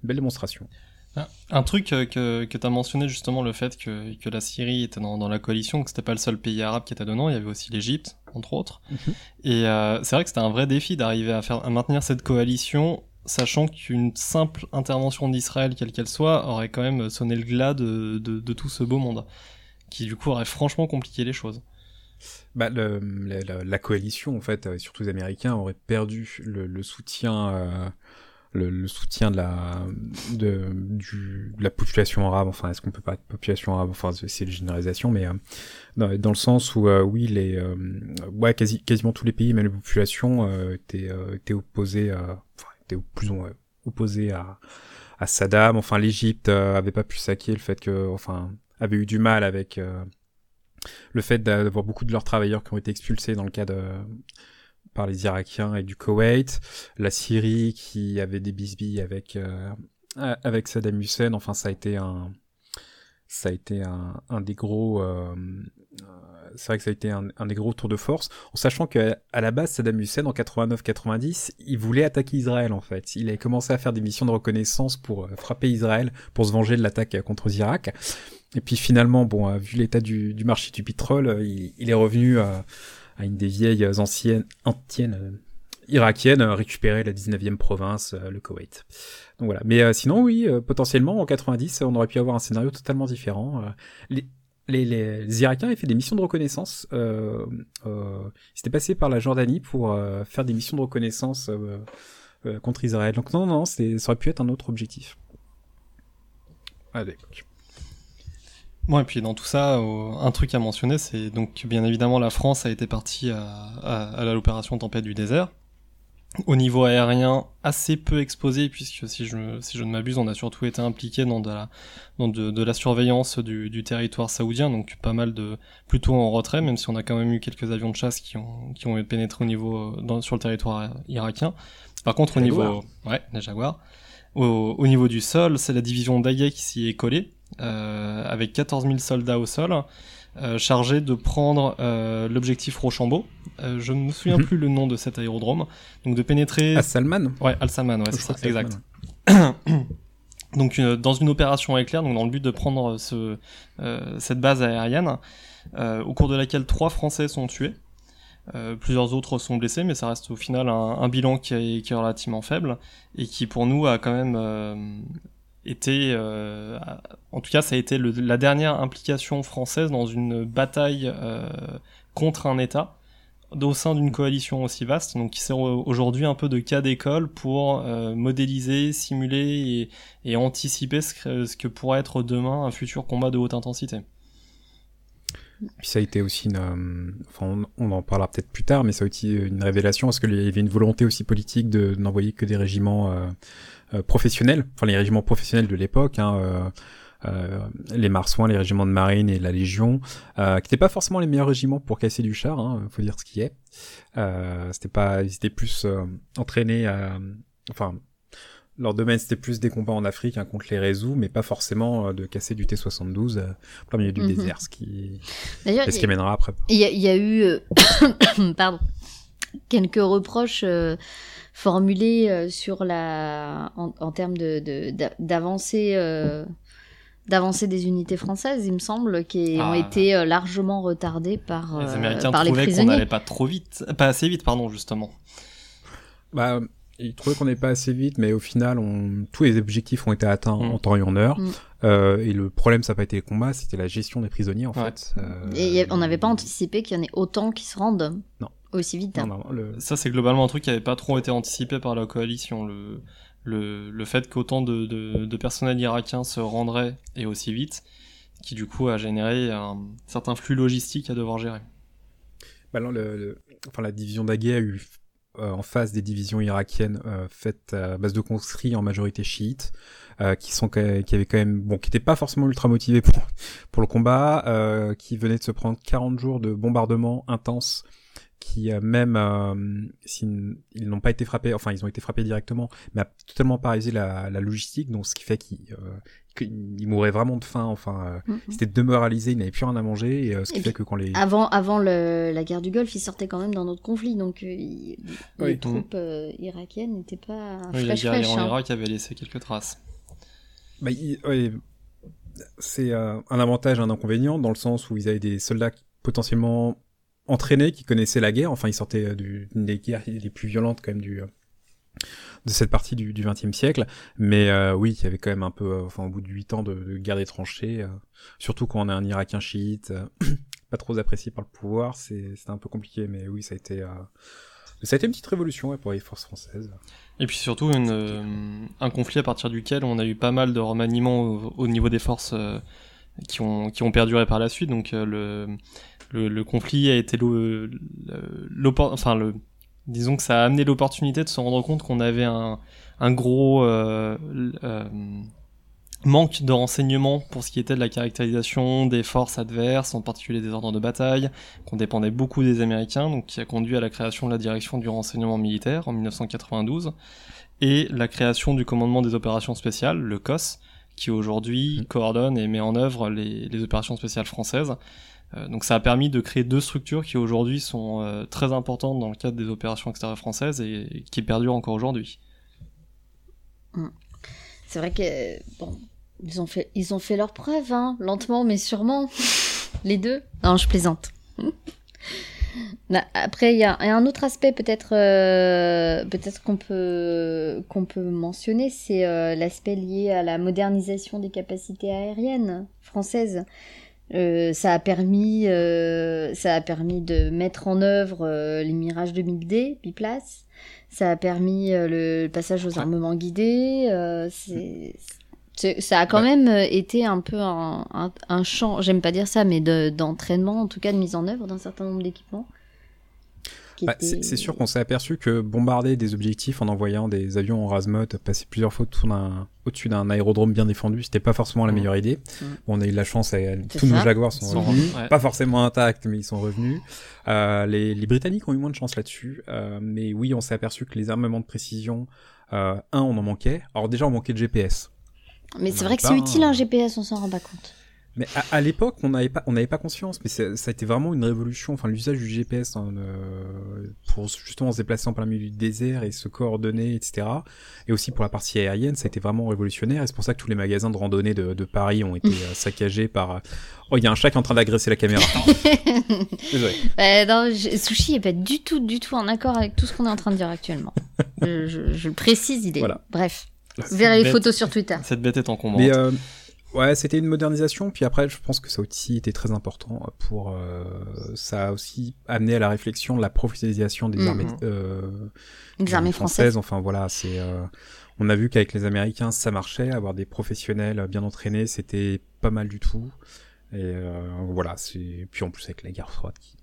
Speaker 1: belle démonstration.
Speaker 4: Ah, Un truc euh, que, que tu as mentionné justement, le fait que, que la Syrie était dans, dans la coalition, que c'était pas le seul pays arabe qui était dedans, il y avait aussi l'Égypte, entre autres.
Speaker 1: Mhm.
Speaker 4: Et euh, c'est vrai que c'était un vrai défi d'arriver à, faire, à maintenir cette coalition, sachant qu'une simple intervention d'Israël, quelle qu'elle soit, aurait quand même sonné le glas de, de, de tout ce beau monde, qui du coup aurait franchement compliqué les choses.
Speaker 1: Bah, le, la, coalition, en fait, euh, surtout les Américains, auraient perdu le, le soutien, euh, le, le soutien de la, de, du, de la population arabe. Enfin, est-ce qu'on peut pas être population arabe? Enfin, c'est une généralisation, mais euh, dans, le sens où, euh, oui, les, euh, ouais, quasi, quasiment tous les pays, même les populations, euh, étaient, euh, étaient opposés, enfin, étaient plus ou moins opposés à, à Saddam. Enfin, l'Égypte euh, avait pas pu saquer le fait que, enfin, avait eu du mal avec. le fait d'avoir beaucoup de leurs travailleurs qui ont été expulsés dans le cas de par les Irakiens et du Koweït, la Syrie qui avait des bisbilles avec euh, avec Saddam Hussein, enfin ça a été un ça a été un, des gros euh, euh, c'est vrai que ça a été un, des gros tours de force en sachant que à la base Saddam Hussein en 89-90 il voulait attaquer Israël en fait. Il avait commencé à faire des missions de reconnaissance pour frapper Israël pour se venger de l'attaque euh, contre Irak et puis finalement, bon, vu l'état du, marché du pétrole, il, est revenu euh, à une des vieilles anciennes, anciennes euh, irakiennes, euh, récupérer la 19e province, euh, le Koweït. Donc voilà. Mais sinon, oui, potentiellement, en 90, on aurait pu avoir un scénario totalement différent. Euh, les, les, les, Irakiens avaient fait des missions de reconnaissance. Euh, ils étaient passés par la Jordanie pour faire des missions de reconnaissance contre Israël. Donc non, non, c'est- ça aurait pu être un autre objectif. À l'époque.
Speaker 4: Bon, et puis dans tout ça, un truc à mentionner, c'est donc bien évidemment la France a été partie à, à, à l'opération Tempête du désert. au niveau aérien assez peu exposé puisque si je si je ne m'abuse on a surtout été impliqué dans de la dans de, de la surveillance du, du, territoire saoudien donc pas mal de plutôt en retrait même si on a quand même eu quelques avions de chasse qui ont qui ont pénétré au niveau dans, sur le territoire irakien. Par contre au niveau ouais les Jaguars. Au, au niveau du sol c'est la division d'Aguet qui s'y est collée avec 14 000 soldats au sol euh, chargé de prendre euh, l'objectif Rochambeau. Euh, je ne me souviens
Speaker 1: Mhm.
Speaker 4: plus le nom de cet aérodrome. Donc de pénétrer.
Speaker 1: À Salman
Speaker 4: Ouais, Al Saman, ouais, c'est ça, exact. <coughs> Donc une- dans une opération éclair, donc dans le but de prendre ce, euh, cette base aérienne, euh, au cours de laquelle trois Français sont tués. Euh, plusieurs autres sont blessés, mais ça reste au final un, un bilan qui est, qui est relativement faible et qui pour nous a quand même été, euh, en tout cas, ça a été la dernière implication française dans une bataille euh, contre un État au sein d'une coalition aussi vaste, donc qui sert au- aujourd'hui un peu de cas d'école pour euh, modéliser, simuler et, anticiper ce que, pourrait être demain un futur combat de haute intensité.
Speaker 1: Puis ça a été aussi une, enfin on, en parlera peut-être plus tard, mais ça a été une révélation parce qu'il y avait une volonté aussi politique de n'envoyer que des régiments professionnels, enfin les régiments professionnels de l'époque, hein, euh, euh, les marsouins, les régiments de marine et la Légion, euh, qui n'étaient pas forcément les meilleurs régiments pour casser du char, hein, faut dire ce qui est. Euh, c'était pas, ils étaient plus euh, entraînés à, enfin leur domaine c'était plus des combats en Afrique hein, contre les réseaux, mais pas forcément euh, de casser du T72 euh, en plein milieu du
Speaker 5: Mhm.
Speaker 1: désert, ce qui,
Speaker 5: D'ailleurs,
Speaker 1: ce qui mènera après.
Speaker 5: Il y, y a eu euh, <coughs> pardon, quelques reproches euh, formulés euh, sur la, en, en termes de, d'avancée euh, d'avancée des unités françaises, il me semble, qui ont
Speaker 4: Ah.
Speaker 5: été euh, largement retardées par,
Speaker 4: les Américains
Speaker 5: par
Speaker 4: trouvaient qu'on n'allait pas trop vite, pas assez vite, pardon, justement.
Speaker 1: Bah, ils trouvaient qu'on n'est pas assez vite, mais au final, on... tous les objectifs ont été atteints
Speaker 4: Mm.
Speaker 1: en temps et en heure.
Speaker 5: Mm.
Speaker 1: Euh, et le problème, ça n'a pas été les combats, c'était la gestion des prisonniers, en
Speaker 4: Ouais.
Speaker 1: fait. Euh,
Speaker 5: Et a- on n'avait pas anticipé qu'il y en ait autant qui se rendent
Speaker 1: Non.
Speaker 5: aussi vite.
Speaker 1: Non, non, le...
Speaker 4: Ça, c'est globalement un truc qui avait pas trop été anticipé par la coalition. Le, le, le fait qu'autant de, de, de personnel irakien se rendrait et aussi vite, qui du coup a généré un certain flux logistique à devoir gérer.
Speaker 1: Bah, non, le- le- Enfin, la division d'Aguet a eu euh, en face des divisions irakiennes euh, faites à base de conscrits en majorité chiites, euh, qui sont qui avaient quand même bon, qui n'étaient pas forcément ultra motivés pour pour le combat, euh, qui venaient de se prendre 40 jours de bombardements intenses, qui euh, même euh, s'ils ils n'ont pas été frappés, enfin ils ont été frappés directement, mais a totalement paralysé la, la logistique, donc ce qui fait qu'ils euh, qu'ils mouraient vraiment de faim, enfin euh,
Speaker 5: Mhm.
Speaker 1: c'était démoralisé, ils n'avaient plus rien à manger, et euh, ce qui
Speaker 5: Et
Speaker 1: fait que quand les
Speaker 5: Avant, avant le- la guerre du Golfe, ils sortaient quand même d'un autre conflit, donc euh, ils- les troupes euh, irakiennes n'étaient pas
Speaker 4: Oui, la
Speaker 5: fraîches
Speaker 4: guerre
Speaker 5: fraîches. hein.
Speaker 4: Iran-Irak avait laissé quelques traces.
Speaker 1: Bah, ouais, c'est euh, un avantage, un inconvénient, dans le sens où ils avaient des soldats potentiellement entraînés, qui connaissaient la guerre. Enfin, ils sortaient euh, du- d'une des guerres les plus violentes quand même du euh, de cette partie du XXe siècle. Mais euh, oui, il y avait quand même un peu, euh, enfin, au bout de huit ans de, de guerre des tranchées, euh, surtout quand on est un Irakien chiite, <clears throat> pas trop apprécié par le pouvoir, c'est c'était un peu compliqué. Mais oui, ça a été, euh, ça a été une petite révolution ouais, pour les forces françaises.
Speaker 4: Et puis surtout une, euh, un conflit à partir duquel on a eu pas mal de remaniements au, au niveau des forces euh, qui, ont, qui ont perduré par la suite. Donc euh, le, le, le conflit a été le, enfin le, disons que ça a amené l'opportunité de se rendre compte qu'on avait un, un gros manque de renseignements pour ce qui était de la caractérisation des forces adverses, en particulier des ordres de bataille, qu'on dépendait beaucoup des Américains, donc qui a conduit à la création de la direction du renseignement militaire en 1992, et la création du commandement des opérations spéciales, le COS, qui aujourd'hui coordonne et met en œuvre les, les opérations spéciales françaises. Euh, donc ça a permis de créer deux structures qui aujourd'hui sont euh, très importantes dans le cadre des opérations extérieures françaises et, et qui perdurent encore aujourd'hui.
Speaker 5: C'est vrai que bon, ils ont fait, ils ont fait hein, lentement mais sûrement, <laughs> les deux. Non, je plaisante. Là, <laughs> après, il y, a un autre aspect peut-être, euh, peut-être qu'on peut qu'on peut mentionner, c'est euh, l'aspect lié à la modernisation des capacités aériennes françaises. Euh, ça a permis, ça a permis de mettre en œuvre les Mirage 2000D biplace. Ça a permis euh, le, passage aux armements guidés. euh, c'est, c'est- ça a quand
Speaker 1: Ouais.
Speaker 5: même euh, été un peu un, un, un champ, j'aime pas dire ça, mais de, d'entraînement, en tout cas de mise en œuvre d'un certain nombre d'équipements.
Speaker 1: Bah,
Speaker 5: était-
Speaker 1: c'est sûr qu'on s'est aperçu que bombarder des objectifs en envoyant des avions en Rasmot, passer plusieurs fois au-dessus d'un aérodrome bien défendu, c'était pas forcément la
Speaker 4: Mhm.
Speaker 1: meilleure idée. Bon, on a eu de la chance, et, euh, tous nos. Jaguars sont
Speaker 4: Sont
Speaker 1: revenus.
Speaker 4: re- ouais.
Speaker 1: Pas forcément intacts, mais ils sont revenus. Euh, les, les Britanniques ont eu moins de chance là-dessus. Euh, mais oui, on s'est aperçu que les armements de précision, euh, un, on en manquait. Alors déjà, on manquait de GPS.
Speaker 5: Mais c'est vrai que c'est utile un GPS, on s'en rend pas compte.
Speaker 1: Mais à, à l'époque, on n'avait pas, on n'avait pas conscience, mais ça a été vraiment une révolution. Enfin, l'usage du GPS hein, euh, pour justement se déplacer en plein milieu du désert et se coordonner, etc. Et aussi pour la partie aérienne, ça a été vraiment révolutionnaire. Et c'est pour ça que tous les magasins de randonnée de, de Paris ont été euh, saccagés par. euh, Oh, il y a un chat qui est en train d'agresser la caméra. <laughs> Désolé.
Speaker 5: Euh, non, je- Sushi est pas du tout, du tout en accord avec tout ce qu'on est en train de dire actuellement. <laughs> je, je- je le précise, il est.
Speaker 1: Voilà.
Speaker 5: Bref, vous verrez les
Speaker 4: bête.
Speaker 5: photos sur Twitter.
Speaker 4: Cette bête est encombrante.
Speaker 1: Mais euh, ouais, c'était une modernisation. Puis après, je pense que ça aussi été très important pour. euh, ça a aussi amené à la réflexion de la professionnalisation des
Speaker 5: Mhm.
Speaker 1: armées. euh,
Speaker 5: Les armées françaises.
Speaker 1: Enfin voilà, c'est. euh, on a vu qu'avec les Américains, ça marchait. Avoir des professionnels bien entraînés, c'était pas mal du tout. Et euh, voilà, c'est. Puis en plus avec la guerre froide qui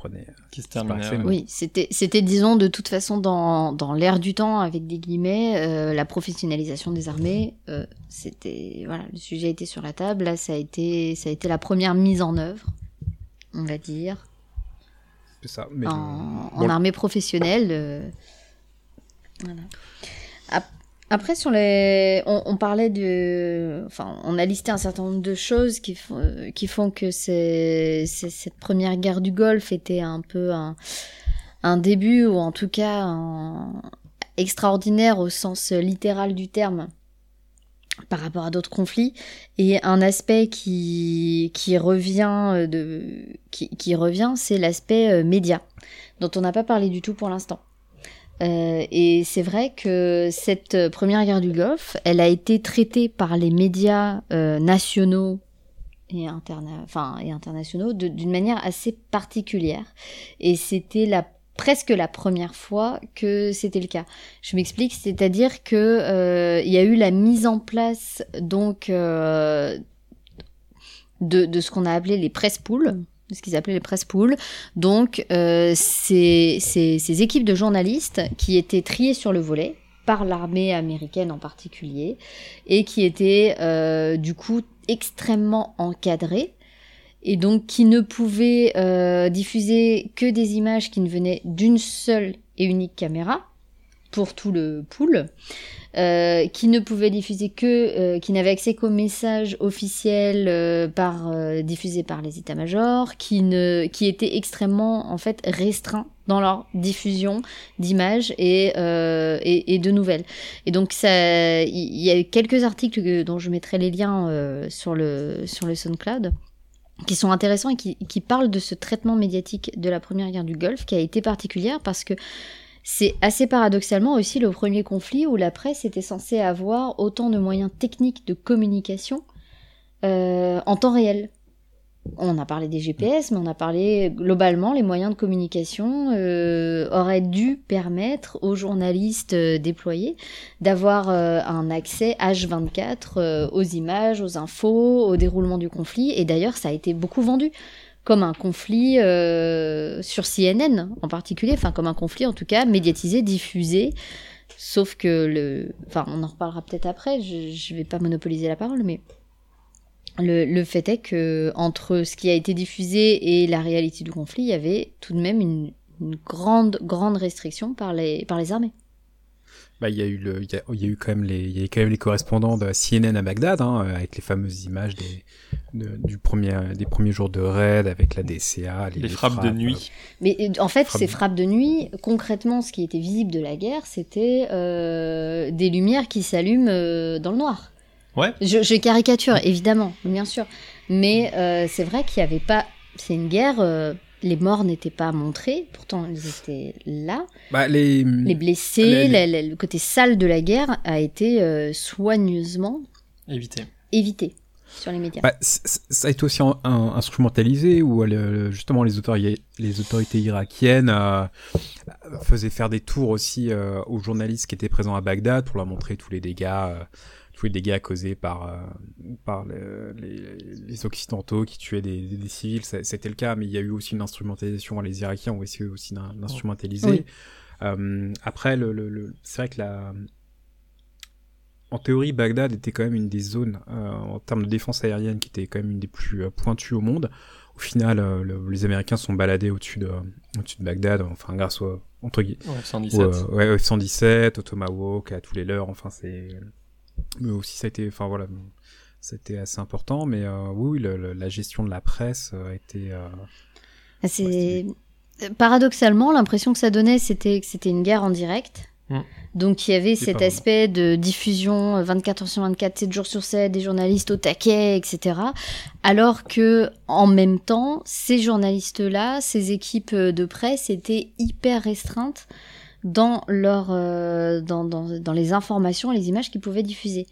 Speaker 1: prenait.
Speaker 4: qui se
Speaker 1: c'est pas
Speaker 4: terminait.
Speaker 1: assez,
Speaker 4: ouais.
Speaker 1: mais-
Speaker 5: Oui, c'était, c'était, disons, de toute façon, dans, dans l'air du temps, avec des guillemets, euh, la professionnalisation des armées, euh, c'était, voilà, le sujet était sur la table. Là, ça a été, ça a été la première mise en œuvre, on va dire,
Speaker 1: C'est ça. Mais
Speaker 5: en,
Speaker 1: le-
Speaker 5: en
Speaker 1: bon,
Speaker 5: armée professionnelle. euh, voilà. Après, on, parlait de, enfin, on a listé un certain nombre de choses qui font, que cette première guerre du Golfe était un peu un, début ou en tout cas un- extraordinaire au sens littéral du terme par rapport à d'autres conflits et un aspect qui revient euh, qui revient c'est l'aspect euh, média dont on n'a pas parlé du tout pour l'instant Euh, et c'est vrai que cette euh, première guerre du Golfe elle a été traitée par les médias euh, nationaux et, interna enfin, et internationaux d'une manière assez particulière et c'était la presque la première fois que c'était le cas. Je m'explique, c'est-à-dire que il y a eu la mise en place donc de, de ce qu'on a appelé les press pools, ce qu'ils appelaient les press pools. Donc euh, ces équipes de journalistes qui étaient triées sur le volet par l'armée américaine en particulier et qui étaient euh, du coup extrêmement encadrées et donc qui ne pouvaient euh, diffuser que des images qui ne venaient d'une seule et unique caméra pour tout le pool, euh, qui ne pouvaient diffuser que, euh, qui n'avaient accès qu'aux messages officiels euh, par diffusés par les états-majors, qui qui étaient extrêmement en fait restreints dans leur diffusion d'images et, et, de nouvelles. Et donc il y, a quelques articles dont je mettrai les liens sur le sur le SoundCloud qui sont intéressants et qui, qui parlent de ce traitement médiatique de la première guerre du Golfe qui a été particulière parce que c'est assez paradoxalement aussi le premier conflit où la presse était censée avoir autant de moyens techniques de communication euh, en temps réel. On a parlé des GPS, mais on a parlé globalement les moyens de communication euh, auraient dû permettre aux journalistes euh, déployés d'avoir un accès H24 euh, aux images, aux infos, au déroulement du conflit. Et d'ailleurs, ça a été beaucoup vendu comme un conflit euh, sur CNN en particulier, enfin comme un conflit en tout cas médiatisé, diffusé. Sauf que le, enfin on en reparlera peut-être après. Je, je vais pas monopoliser la parole, mais le, fait est que entre ce qui a été diffusé et la réalité du conflit, il y avait tout de même une, grande grande restriction par les armées.
Speaker 1: Bah, il y a eu le, il y a, il y a eu quand même les, il y a eu quand même les correspondants de CNN à Bagdad, hein, avec les fameuses images des, de- du premier, des premiers jours de raid avec la DCA,
Speaker 4: Les frappes de nuit.
Speaker 5: Mais euh, en fait,
Speaker 1: Frappe
Speaker 5: ces
Speaker 1: de-
Speaker 5: frappes de nuit, concrètement, ce qui était visible de la guerre, c'était euh, des lumières qui s'allument euh, dans le noir.
Speaker 4: Ouais.
Speaker 5: Je, je caricature, évidemment, bien sûr. Mais euh, c'est vrai qu'il n'y avait pas... C'est une guerre... euh, les morts n'étaient pas montrés, pourtant ils étaient là.
Speaker 1: Bah, les,
Speaker 5: Les blessés,
Speaker 1: Les-
Speaker 5: la- la- le côté sale de la guerre a été euh, soigneusement évité sur les médias.
Speaker 1: Bah, ça a été aussi un- un- instrumentalisé où le- justement les autorités, les autorités irakiennes euh, faisaient faire des tours aussi euh, aux journalistes qui étaient présents à Bagdad pour leur montrer tous les dégâts, euh, tous les dégâts causés par, euh, par le- les, les Occidentaux qui tuaient des, des- des civils. C'était le cas, mais il y a eu aussi une instrumentalisation. Les Irakiens ont essayé aussi d'in- d'instrumentaliser.
Speaker 5: Oui.
Speaker 1: Euh, après, le, le- le- c'est vrai que la... En théorie, Bagdad était quand même une des zones euh, en termes de défense aérienne qui était quand même une des plus euh, pointues au monde. Au final, euh, le- les Américains sont baladés au-dessus de, au-dessus de Bagdad, enfin grâce au, entre guillemets,
Speaker 4: Ouais, 117.
Speaker 1: Ouais, ouais, ouais, 117, au Tomahawk, à tous les leurs, enfin c'est... Mais aussi ça a été, enfin voilà, c'était assez important, mais euh, oui, oui, le- le- la gestion de la presse euh, a été... euh,
Speaker 5: C'est paradoxalement l'impression que ça donnait, c'était que c'était une guerre en direct.
Speaker 4: Mm.
Speaker 5: Donc il y avait cet aspect de diffusion euh, 24 heures sur 24, 7 jours sur 7, des journalistes au taquet, etc. Alors que en même temps, ces journalistes-là, ces équipes de presse étaient hyper restreintes dans leur euh, dans, dans, dans les informations, les images qu'ils pouvaient diffuser.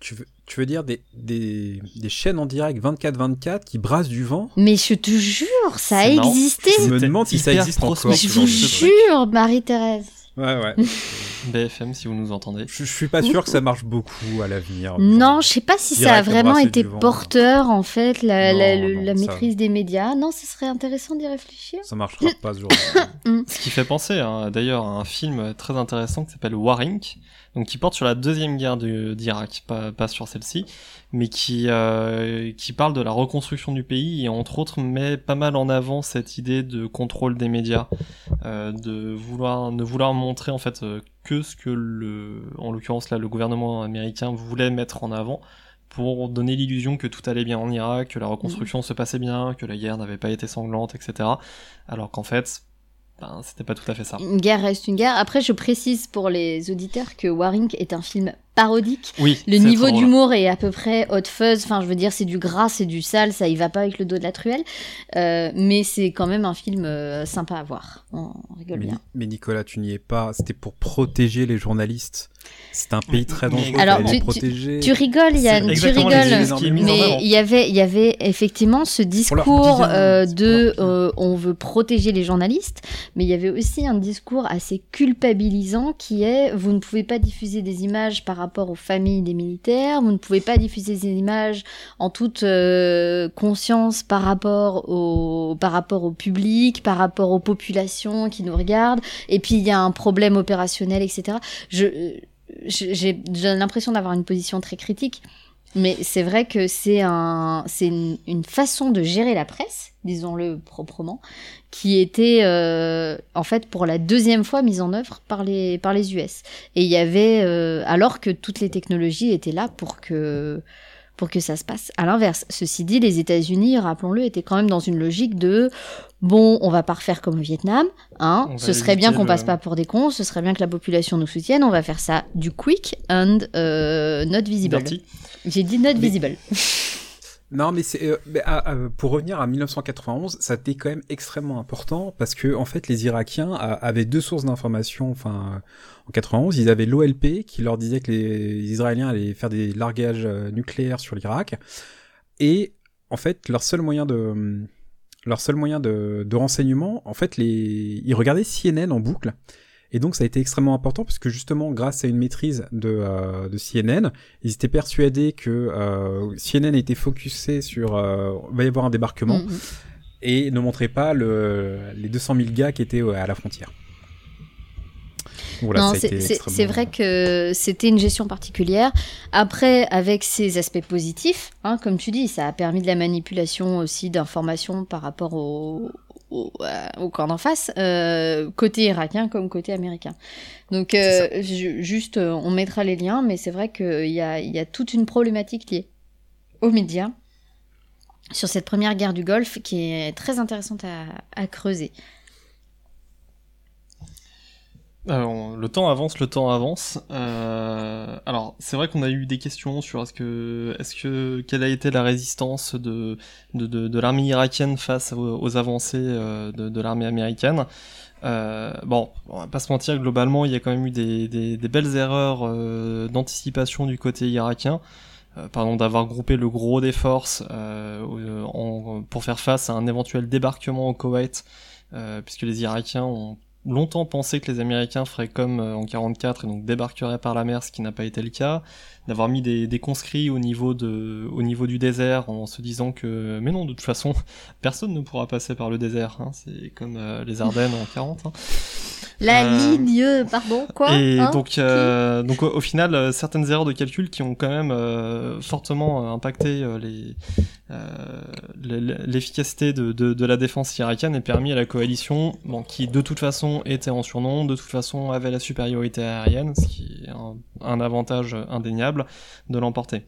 Speaker 1: Tu veux, tu veux dire des, des, des chaînes en direct 24-24 qui brassent du vent?
Speaker 5: Mais je te jure, ça a
Speaker 4: marrant.
Speaker 5: existé.
Speaker 1: Je me demande si ça existe encore.
Speaker 5: Je vous jure, Marie-Thérèse.
Speaker 1: Ouais, ouais. <laughs>
Speaker 4: BFM, si vous nous entendez.
Speaker 1: je, je suis pas sûr que ça marche beaucoup à l'avenir.
Speaker 5: Non, je sais pas si ça a vraiment été
Speaker 1: vent.
Speaker 5: porteur, en fait, la,
Speaker 1: Non,
Speaker 5: la, le-
Speaker 1: non,
Speaker 5: la
Speaker 1: ça-
Speaker 5: maîtrise des médias. Non, ce serait intéressant d'y réfléchir.
Speaker 1: Ça marchera pas ce jour <laughs>
Speaker 4: Ce qui fait penser hein, d'ailleurs à un film très intéressant qui s'appelle Warink, donc qui porte sur la deuxième guerre d'Irak, pas, pas sur celle-ci, mais qui euh, qui parle de la reconstruction du pays et entre autres met pas mal en avant cette idée de contrôle des médias, euh, de vouloir ne vouloir montrer en fait euh, que ce que le en l'occurrence là le gouvernement américain voulait mettre en avant pour donner l'illusion que tout allait bien en Irak, que la reconstruction se passait bien, que la guerre n'avait pas été sanglante, etc. Alors qu'en fait, ben, c'était pas tout à fait ça.
Speaker 5: Une guerre reste une guerre. Après, je précise pour les auditeurs que Warink est un film parodique.
Speaker 4: Oui.
Speaker 5: Le niveau d'humour est à peu près hot fuzz. Enfin, je veux dire, c'est du gras, c'est du sale, ça y va pas avec le dos de la truelle. Euh, mais c'est quand même un film euh, sympa à voir. On rigole
Speaker 1: mais,
Speaker 5: bien.
Speaker 1: mais Nicolas, tu n'y es pas. C'était pour protéger les journalistes. C'est un pays très
Speaker 4: Mais-
Speaker 1: dangereux.
Speaker 5: Alors, tu-
Speaker 1: protéger.
Speaker 5: Tu rigoles, Yann, tu rigoles. Mais il y avait, il y avait effectivement ce discours euh, de euh, on veut protéger les journalistes, mais il y avait aussi un discours assez culpabilisant qui est vous ne pouvez pas diffuser des images par rapport aux familles des militaires, vous ne pouvez pas diffuser des images en toute euh, conscience par rapport au par rapport au public, par rapport aux populations qui nous regardent, et puis il y a un problème opérationnel, etc. Je je- j'ai l'impression d'avoir une position très critique, mais c'est vrai que c'est un, c'est une, une façon de gérer la presse, disons-le proprement, qui était euh, en fait pour la deuxième fois mise en œuvre par les par les US. Et il y avait, euh, alors que toutes les technologies étaient là pour que pour que ça se passe. À l'inverse, ceci dit, les États-Unis, rappelons-le, étaient quand même dans une logique de bon, on va pas refaire comme au Vietnam, hein.
Speaker 4: On
Speaker 5: Ce serait bien qu'on
Speaker 4: le-
Speaker 5: passe pas pour des cons, ce serait bien que la population nous soutienne. On va faire ça du quick and euh, not visible. J'ai dit not
Speaker 1: Mais-
Speaker 5: visible. <laughs>
Speaker 1: Non, mais c'est euh, ah, ah, pour revenir à 1991, ça a été quand même extrêmement important parce que en fait, les Irakiens avaient deux sources d'information. Enfin, en 91, ils avaient l'OLP qui leur disait que les Israéliens allaient faire des largages euh, nucléaires sur l'Irak, et en fait, leur seul moyen de leur seul moyen de renseignement, en fait, les ils regardaient CNN en boucle. Et donc ça a été extrêmement important parce que justement grâce à une maîtrise de, euh, de CNN, ils étaient persuadés que euh, CNN était focusé sur euh, va y avoir un débarquement
Speaker 5: mm.
Speaker 1: et ne montrait pas le, les 200 000 gars qui étaient euh, à la frontière. Voilà,
Speaker 5: non, c'est-
Speaker 1: extrêmement-
Speaker 5: vrai que c'était une gestion particulière. Après, avec ses aspects positifs, hein, comme tu dis, ça a permis de la manipulation aussi d'informations par rapport au, au, euh, au camp d'en face, euh, côté irakien comme côté américain. Donc, euh, ju- juste, euh, on mettra les liens, mais c'est vrai qu'il y a, y a toute une problématique liée aux médias sur cette première guerre du Golfe qui est très intéressante à, à creuser.
Speaker 4: Alors, le temps avance, le temps avance. Euh, alors, c'est vrai qu'on a eu des questions sur est-ce que, est-ce que, quelle a été la résistance de, de, l'armée irakienne face aux, avancées euh, de, l'armée américaine. Euh, bon, on va pas se mentir, globalement, il y a quand même eu des, belles erreurs euh, d'anticipation du côté irakien. Euh, pardon, d'avoir groupé le gros des forces euh, pour faire face à un éventuel débarquement au Koweït, euh, puisque les Irakiens ont longtemps pensé que les Américains feraient comme euh, en 44 et donc débarqueraient par la mer, ce qui n'a pas été le cas, d'avoir mis des, des, conscrits au niveau de, au niveau du désert en se disant que, mais non, de toute façon, <laughs> personne ne pourra passer par le désert. Hein, c'est comme euh, les Ardennes en 40. Hein.
Speaker 5: La euh, ligne, pardon, quoi
Speaker 4: Et hein donc, euh, donc au, final, euh, certaines erreurs de calcul qui ont quand même fortement impacté les l'efficacité de, de, de, la défense irakienne et permis à la coalition, bon, qui de toute façon était en surnom, de toute façon avait la supériorité aérienne, ce qui est un, un avantage indéniable, de l'emporter.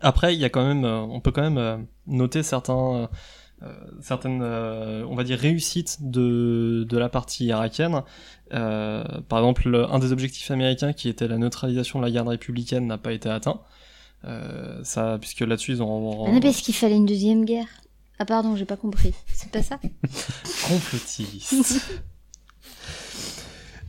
Speaker 4: Après, il y a quand même, on peut quand même noter certains euh, certaines, euh, on va dire, réussites de, de la partie irakienne. Euh, par exemple, un des objectifs américains qui était la neutralisation de la garde républicaine n'a pas été atteint. ça, puisque là-dessus ils ont.
Speaker 5: Ah non, parce qu'il fallait une deuxième guerre. Ah pardon, j'ai pas compris. C'est pas ça? <laughs>
Speaker 4: Complotiste.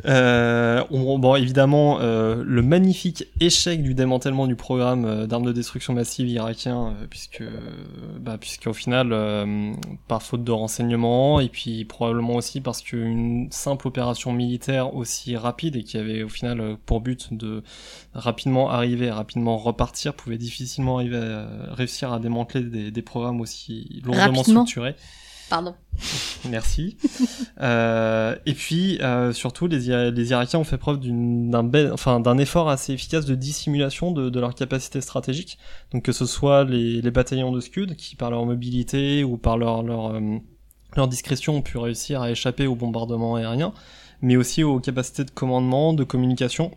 Speaker 4: Euh, on, bon, évidemment, euh, le magnifique échec du démantèlement du programme euh, d'armes de destruction massive irakien, euh, puisque, bah, puisqu'au final, euh, par faute de renseignements, et puis probablement aussi parce qu'une simple opération militaire aussi rapide et qui avait au final pour but de rapidement arriver, rapidement repartir, pouvait difficilement arriver à, réussir à démanteler des, des programmes aussi lourdement structurés.
Speaker 5: Pardon. <laughs>
Speaker 4: Merci. euh, et puis, euh, surtout, les, Irakiens ont fait preuve d'un effort assez efficace de dissimulation de, de, leur capacité stratégique. Donc que ce soit les, bataillons de Scud, qui par leur mobilité ou par euh, leur discrétion ont pu réussir à échapper au bombardement aérien, mais aussi aux capacités de commandement, de communication,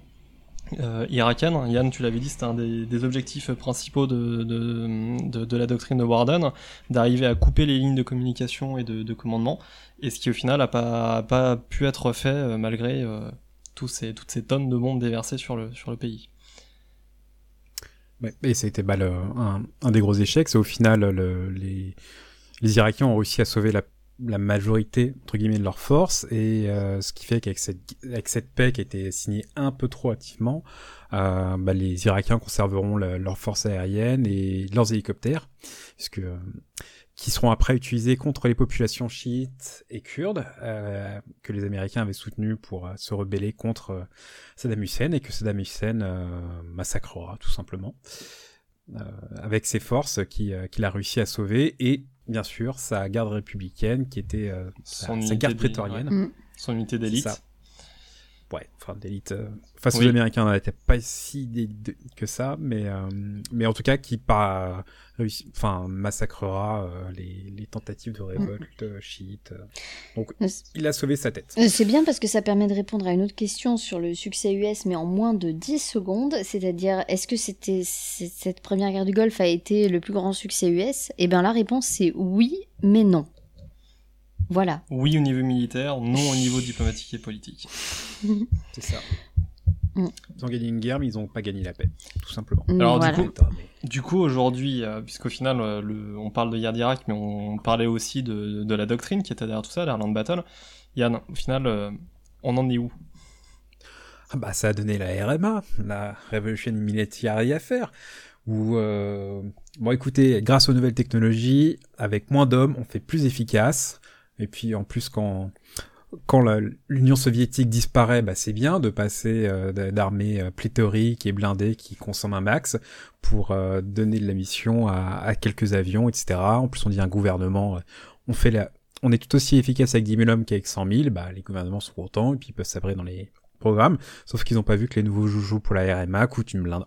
Speaker 4: euh. Yann, tu l'avais dit, c'était un des, objectifs principaux de, de, la doctrine de Warden, d'arriver à couper les lignes de communication et de, de commandement, et ce qui au final n'a pas, pas pu être fait euh, malgré euh, tous toutes ces tonnes de bombes déversées sur le, sur le pays.
Speaker 1: Et ça a été bah, un, un, des gros échecs, c'est au final le, les, les Irakiens ont réussi à sauver la la majorité entre guillemets de leurs forces et euh, ce qui fait qu'avec cette avec cette paix qui a été signée un peu trop hâtivement, euh, bah, les Irakiens conserveront leurs forces aériennes et leurs hélicoptères, puisque euh, qui seront après utilisés contre les populations chiites et kurdes euh, que les Américains avaient soutenus pour euh, se rebeller contre Saddam Hussein et que Saddam Hussein massacrera tout simplement avec ses forces qu'il qui a réussi à sauver et bien sûr, sa garde républicaine, qui était euh, sa, sa, garde prétorienne.
Speaker 4: Ouais. Son unité d'élite.
Speaker 1: Ouais, enfin d'élite. Euh, face oui. aux Américains, on n'était pas si que ça, mais euh, mais en tout cas, qui pas réussi, enfin massacrera euh, les, les tentatives de révolte mmh. chiite. Donc, il a sauvé sa tête.
Speaker 5: C'est bien parce que ça permet de répondre à une autre question sur le succès US, mais en moins de 10 secondes. C'est-à-dire, est-ce que c'était cette première guerre du Golfe a été le plus grand succès US Eh bien, la réponse c'est oui, mais non. Voilà.
Speaker 4: Oui au niveau militaire, non au niveau diplomatique et politique. <laughs>
Speaker 1: C'est ça. Mm. Ils ont gagné une guerre, mais ils n'ont pas gagné la paix, tout simplement.
Speaker 4: Mm, Alors voilà. du coup, du coup aujourd'hui, euh, puisqu'au final, euh, le, on parle de guerre d'Irak, mais on parlait aussi de, de, la doctrine qui était derrière tout ça, l'Ireland Battle. Yann, au final, euh, on en est où?
Speaker 1: Ah bah, ça a donné la RMA, la Revolution Military Affair, où, euh, bon écoutez, grâce aux nouvelles technologies, avec moins d'hommes, on fait plus efficace, et puis en plus quand quand l'Union soviétique disparaît, bah, c'est bien de passer euh, d'armées euh, pléthoriques et blindées qui consomment un max pour euh, donner de la mission à, à, quelques avions, etc. En plus, on dit un gouvernement, euh, on fait la, on est tout aussi efficace avec 10 000 hommes qu'avec 100 000. Bah, les gouvernements sont contents et puis ils peuvent s'abrer dans les programmes. Sauf qu'ils n'ont pas vu que les nouveaux joujoux pour la RMA coûtent une blinde.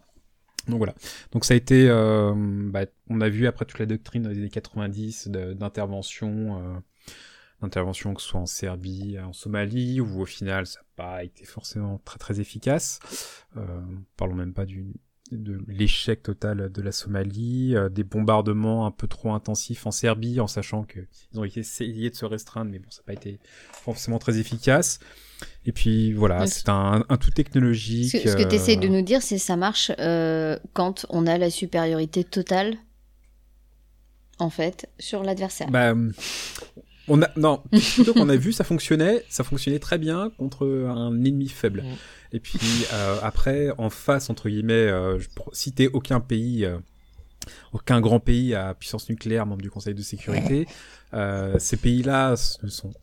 Speaker 1: Donc voilà. Donc ça a été, euh, bah, on a vu après toute la doctrine des années 90 d'intervention d'intervention, que ce soit en Serbie, en Somalie, où au final ça n'a pas été forcément très très efficace. Euh, parlons même pas du de l'échec total de la Somalie, euh, des bombardements un peu trop intensifs en Serbie, en sachant que ils ont essayé de se restreindre, mais bon, ça n'a pas été forcément très efficace. Et puis voilà, c'est un, un, tout technologique.
Speaker 5: Ce, ce que tu essayes de nous dire, c'est ça marche euh, quand on a la supériorité totale, en fait, sur l'adversaire.
Speaker 1: Bah, on a non, plutôt qu'on a vu ça fonctionnait, ça fonctionnait très bien contre un ennemi faible. Et puis euh, après en face entre guillemets, euh, je citer aucun pays euh, aucun grand pays à puissance nucléaire membre du Conseil de sécurité. Euh, ces pays-là sont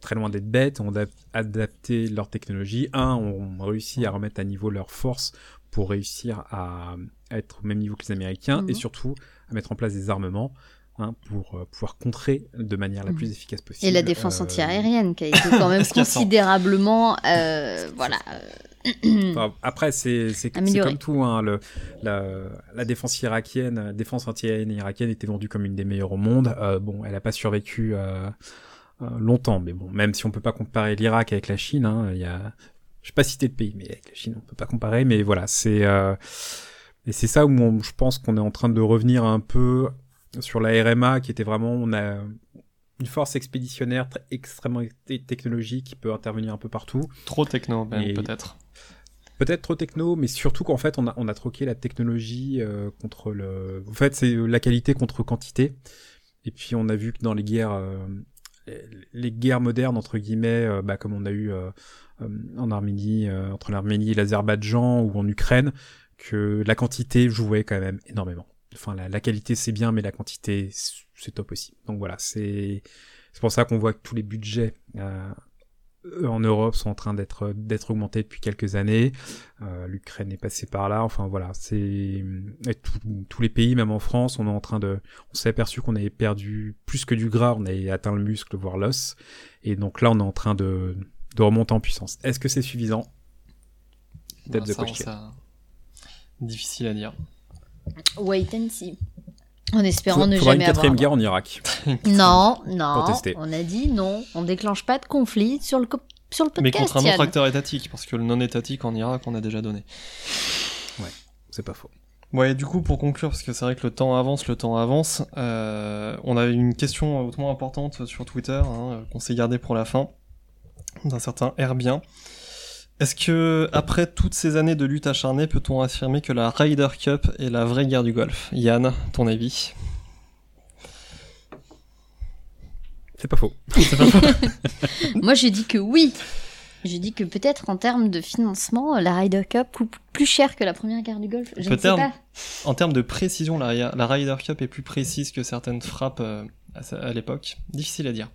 Speaker 1: très loin d'être bêtes, ont adap- adapté leur technologie. Un, ont réussi à remettre à niveau leurs forces pour réussir à, être au même niveau que les Américains et surtout à mettre en place des armements hein, pour euh, pouvoir contrer de manière la
Speaker 5: Mhm.
Speaker 1: plus efficace possible.
Speaker 5: Et la défense
Speaker 1: euh,
Speaker 5: antiaérienne qui a été <laughs> quand même considérablement, euh, <laughs> voilà.
Speaker 1: Enfin, après, c'est comme tout. Hein, le, la, la défense irakienne, la défense antiaérienne irakienne était vendue comme une des meilleures au monde. Euh, bon, elle n'a pas survécu euh, longtemps, mais bon, même si on peut pas comparer l'Irak avec la Chine, hein, il y a, je vais pas citer de pays, mais avec la Chine on peut pas comparer. Mais voilà, c'est euh, et c'est ça où on- je pense qu'on est en train de revenir un peu sur la RMA, qui était vraiment on a une force expéditionnaire très, extrêmement te- technologique qui peut intervenir un peu partout.
Speaker 4: Trop techno, même, peut-être.
Speaker 1: Peut-être trop techno, mais surtout qu'en fait, on a, on a troqué la technologie euh, contre le. En fait, c'est la qualité contre quantité. Et puis, on a vu que dans les guerres, euh, les guerres modernes entre guillemets, euh, bah, comme on a eu euh, euh, en Arménie, euh, entre l'Arménie et l'Azerbaïdjan ou en Ukraine, que la quantité jouait quand même énormément. Enfin, la, la qualité c'est bien, mais la quantité c'est top aussi. Donc voilà, c'est c'est pour ça qu'on voit que tous les budgets euh, en Europe sont en train d'être d'être augmentés depuis quelques années. Euh, L'Ukraine est passée par là. Enfin voilà, c'est tous les pays, même en France, on est en train de, on s'est aperçu qu'on avait perdu plus que du gras, on avait atteint le muscle voire l'os, et donc là on est en train de de remonter en puissance. Est-ce que c'est suffisant? Question.
Speaker 4: ça- Difficile à dire.
Speaker 5: Wait and see. En espérant
Speaker 1: Faudra
Speaker 5: ne jamais
Speaker 1: une quatrième
Speaker 5: avoir.
Speaker 1: guerre en Irak. <laughs>
Speaker 5: Non, non.
Speaker 1: tester.
Speaker 5: On a dit non. On déclenche pas de conflit sur le co- sur le
Speaker 4: Mais
Speaker 5: podcast.
Speaker 4: contre un autre acteur étatique, parce que le non étatique en Irak, on a déjà donné.
Speaker 1: C'est pas faux.
Speaker 4: Ouais, du coup, pour conclure, parce que c'est vrai que le temps avance, le temps avance, euh, on a une question hautement importante sur Twitter, hein, qu'on s'est gardée pour la fin, d'un certain Herbien. Est-ce que, après toutes ces années de lutte acharnée, peut-on affirmer que la Ryder Cup est la vraie guerre du golf Yann, ton avis?
Speaker 1: C'est pas faux. <laughs> <laughs>
Speaker 5: Moi, j'ai dit que oui. J'ai dit que peut-être en termes de financement, la Ryder Cup coûte plus cher que la première guerre du Golfe. Je ne sais
Speaker 4: Peut-être.
Speaker 5: pas.
Speaker 4: En termes de précision, la, la Ryder Cup est plus précise que certaines frappes euh, à l'époque. Difficile à dire.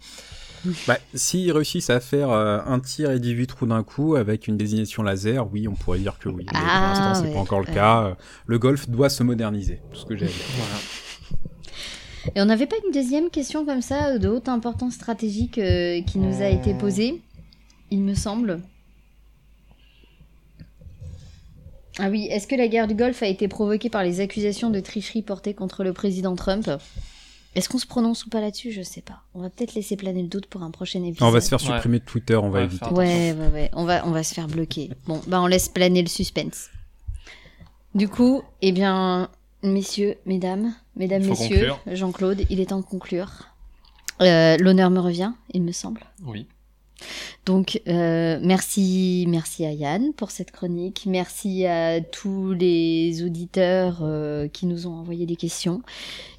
Speaker 1: Bah, s'ils réussissent à faire euh, un tir et 18 trous d'un coup avec une désignation laser, oui, on pourrait dire que oui. Mais
Speaker 5: Ah,
Speaker 1: pour l'instant, c'est
Speaker 5: ouais,
Speaker 1: pas encore le cas. Euh, Le golf doit se moderniser. Tout ce que j'ai à dire.
Speaker 5: Et on n'avait pas une deuxième question comme ça, de haute importance stratégique, euh, qui nous a été posée, il me semble. Ah oui, est-ce que la guerre du Golfe a été provoquée par les accusations de tricherie portées contre le président Trump? Est-ce qu'on se prononce ou pas là-dessus? Je sais pas. On va peut-être laisser planer le doute pour un prochain épisode.
Speaker 1: On va se faire
Speaker 4: Ouais.
Speaker 1: supprimer de Twitter, on va
Speaker 4: Ouais,
Speaker 1: éviter.
Speaker 5: Ouais, ouais, ouais. On va, on va se faire bloquer. Bon, bah on laisse planer le suspense. Du coup, eh bien, messieurs, mesdames, mesdames, messieurs. Jean-Claude, il est temps de conclure. Euh, L'honneur me revient, il me semble.
Speaker 4: Oui.
Speaker 5: Donc, euh, merci, merci à Yann pour cette chronique. Merci à tous les auditeurs euh, qui nous ont envoyé des questions,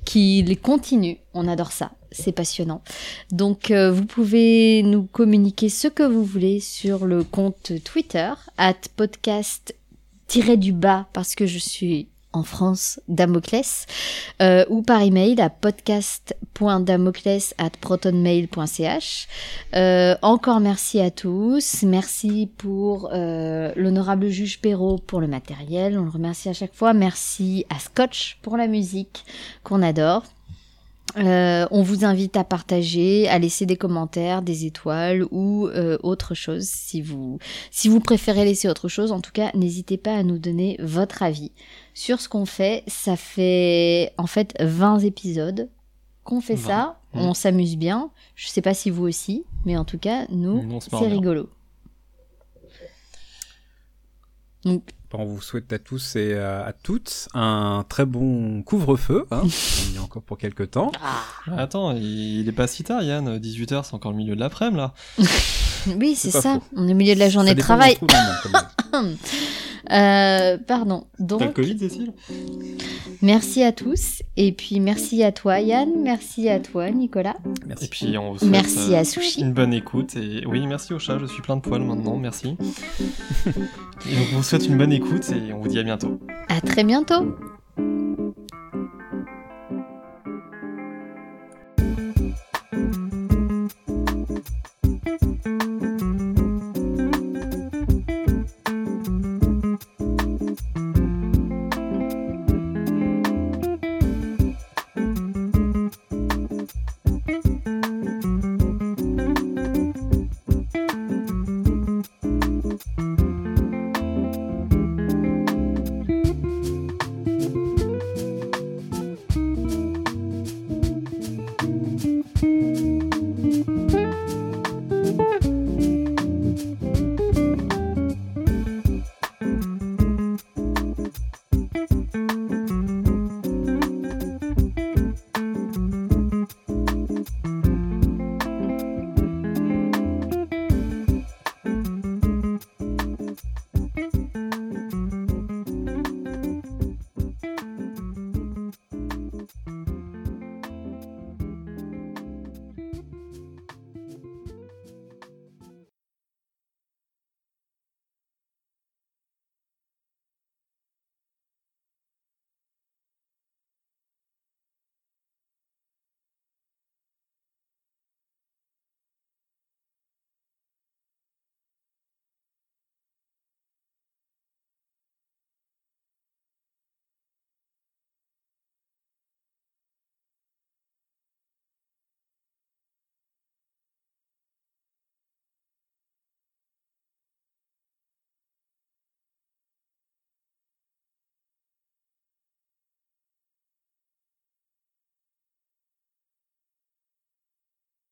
Speaker 5: qui les continuent. On adore ça, c'est passionnant. Donc, euh, vous pouvez nous communiquer ce que vous voulez sur le compte Twitter at podcast du bas parce que je suis en France, Damoclès, euh, ou par email à podcast.damoclès at protonmail.ch. Euh, encore merci à tous. Merci pour euh, l'honorable juge Perrault pour le matériel. On le remercie à chaque fois. Merci à Scotch pour la musique qu'on adore. Euh, on vous invite à partager, à laisser des commentaires, des étoiles ou autre chose. Si vous, si vous préférez laisser autre chose, en tout cas, n'hésitez pas à nous donner votre avis sur ce qu'on fait. Ça fait en fait 20 épisodes qu'on fait
Speaker 4: 20.
Speaker 5: ça.
Speaker 4: Mhm.
Speaker 5: On s'amuse bien. Je sais pas si vous aussi, mais en tout cas, nous, c'est rigolo. Donc,
Speaker 1: on vous souhaite à tous et à, à toutes un très bon couvre-feu. Hein. <laughs> on y est encore pour quelques temps.
Speaker 5: ah,
Speaker 4: Attends, il, il est pas si tard, Yann. 18h, c'est encore le milieu de l'après-midi, là. <laughs>
Speaker 5: oui, c'est ça.
Speaker 1: faux.
Speaker 5: On est au milieu de la journée
Speaker 1: Ça
Speaker 5: de
Speaker 1: dépend où on
Speaker 5: travail. <laughs> Euh, pardon.
Speaker 4: T'as le Covid, Cécile?
Speaker 5: merci à tous. Et puis, merci à toi, Yann. Merci à toi, Nicolas.
Speaker 1: Merci.
Speaker 4: Et puis, on vous souhaite
Speaker 5: Merci
Speaker 4: euh,
Speaker 5: à Sushi.
Speaker 4: une bonne écoute. Et oui, merci au chat, je suis plein de poils maintenant, merci. <laughs> et donc, on vous souhaite une bonne écoute et on vous dit à bientôt.
Speaker 5: À très bientôt.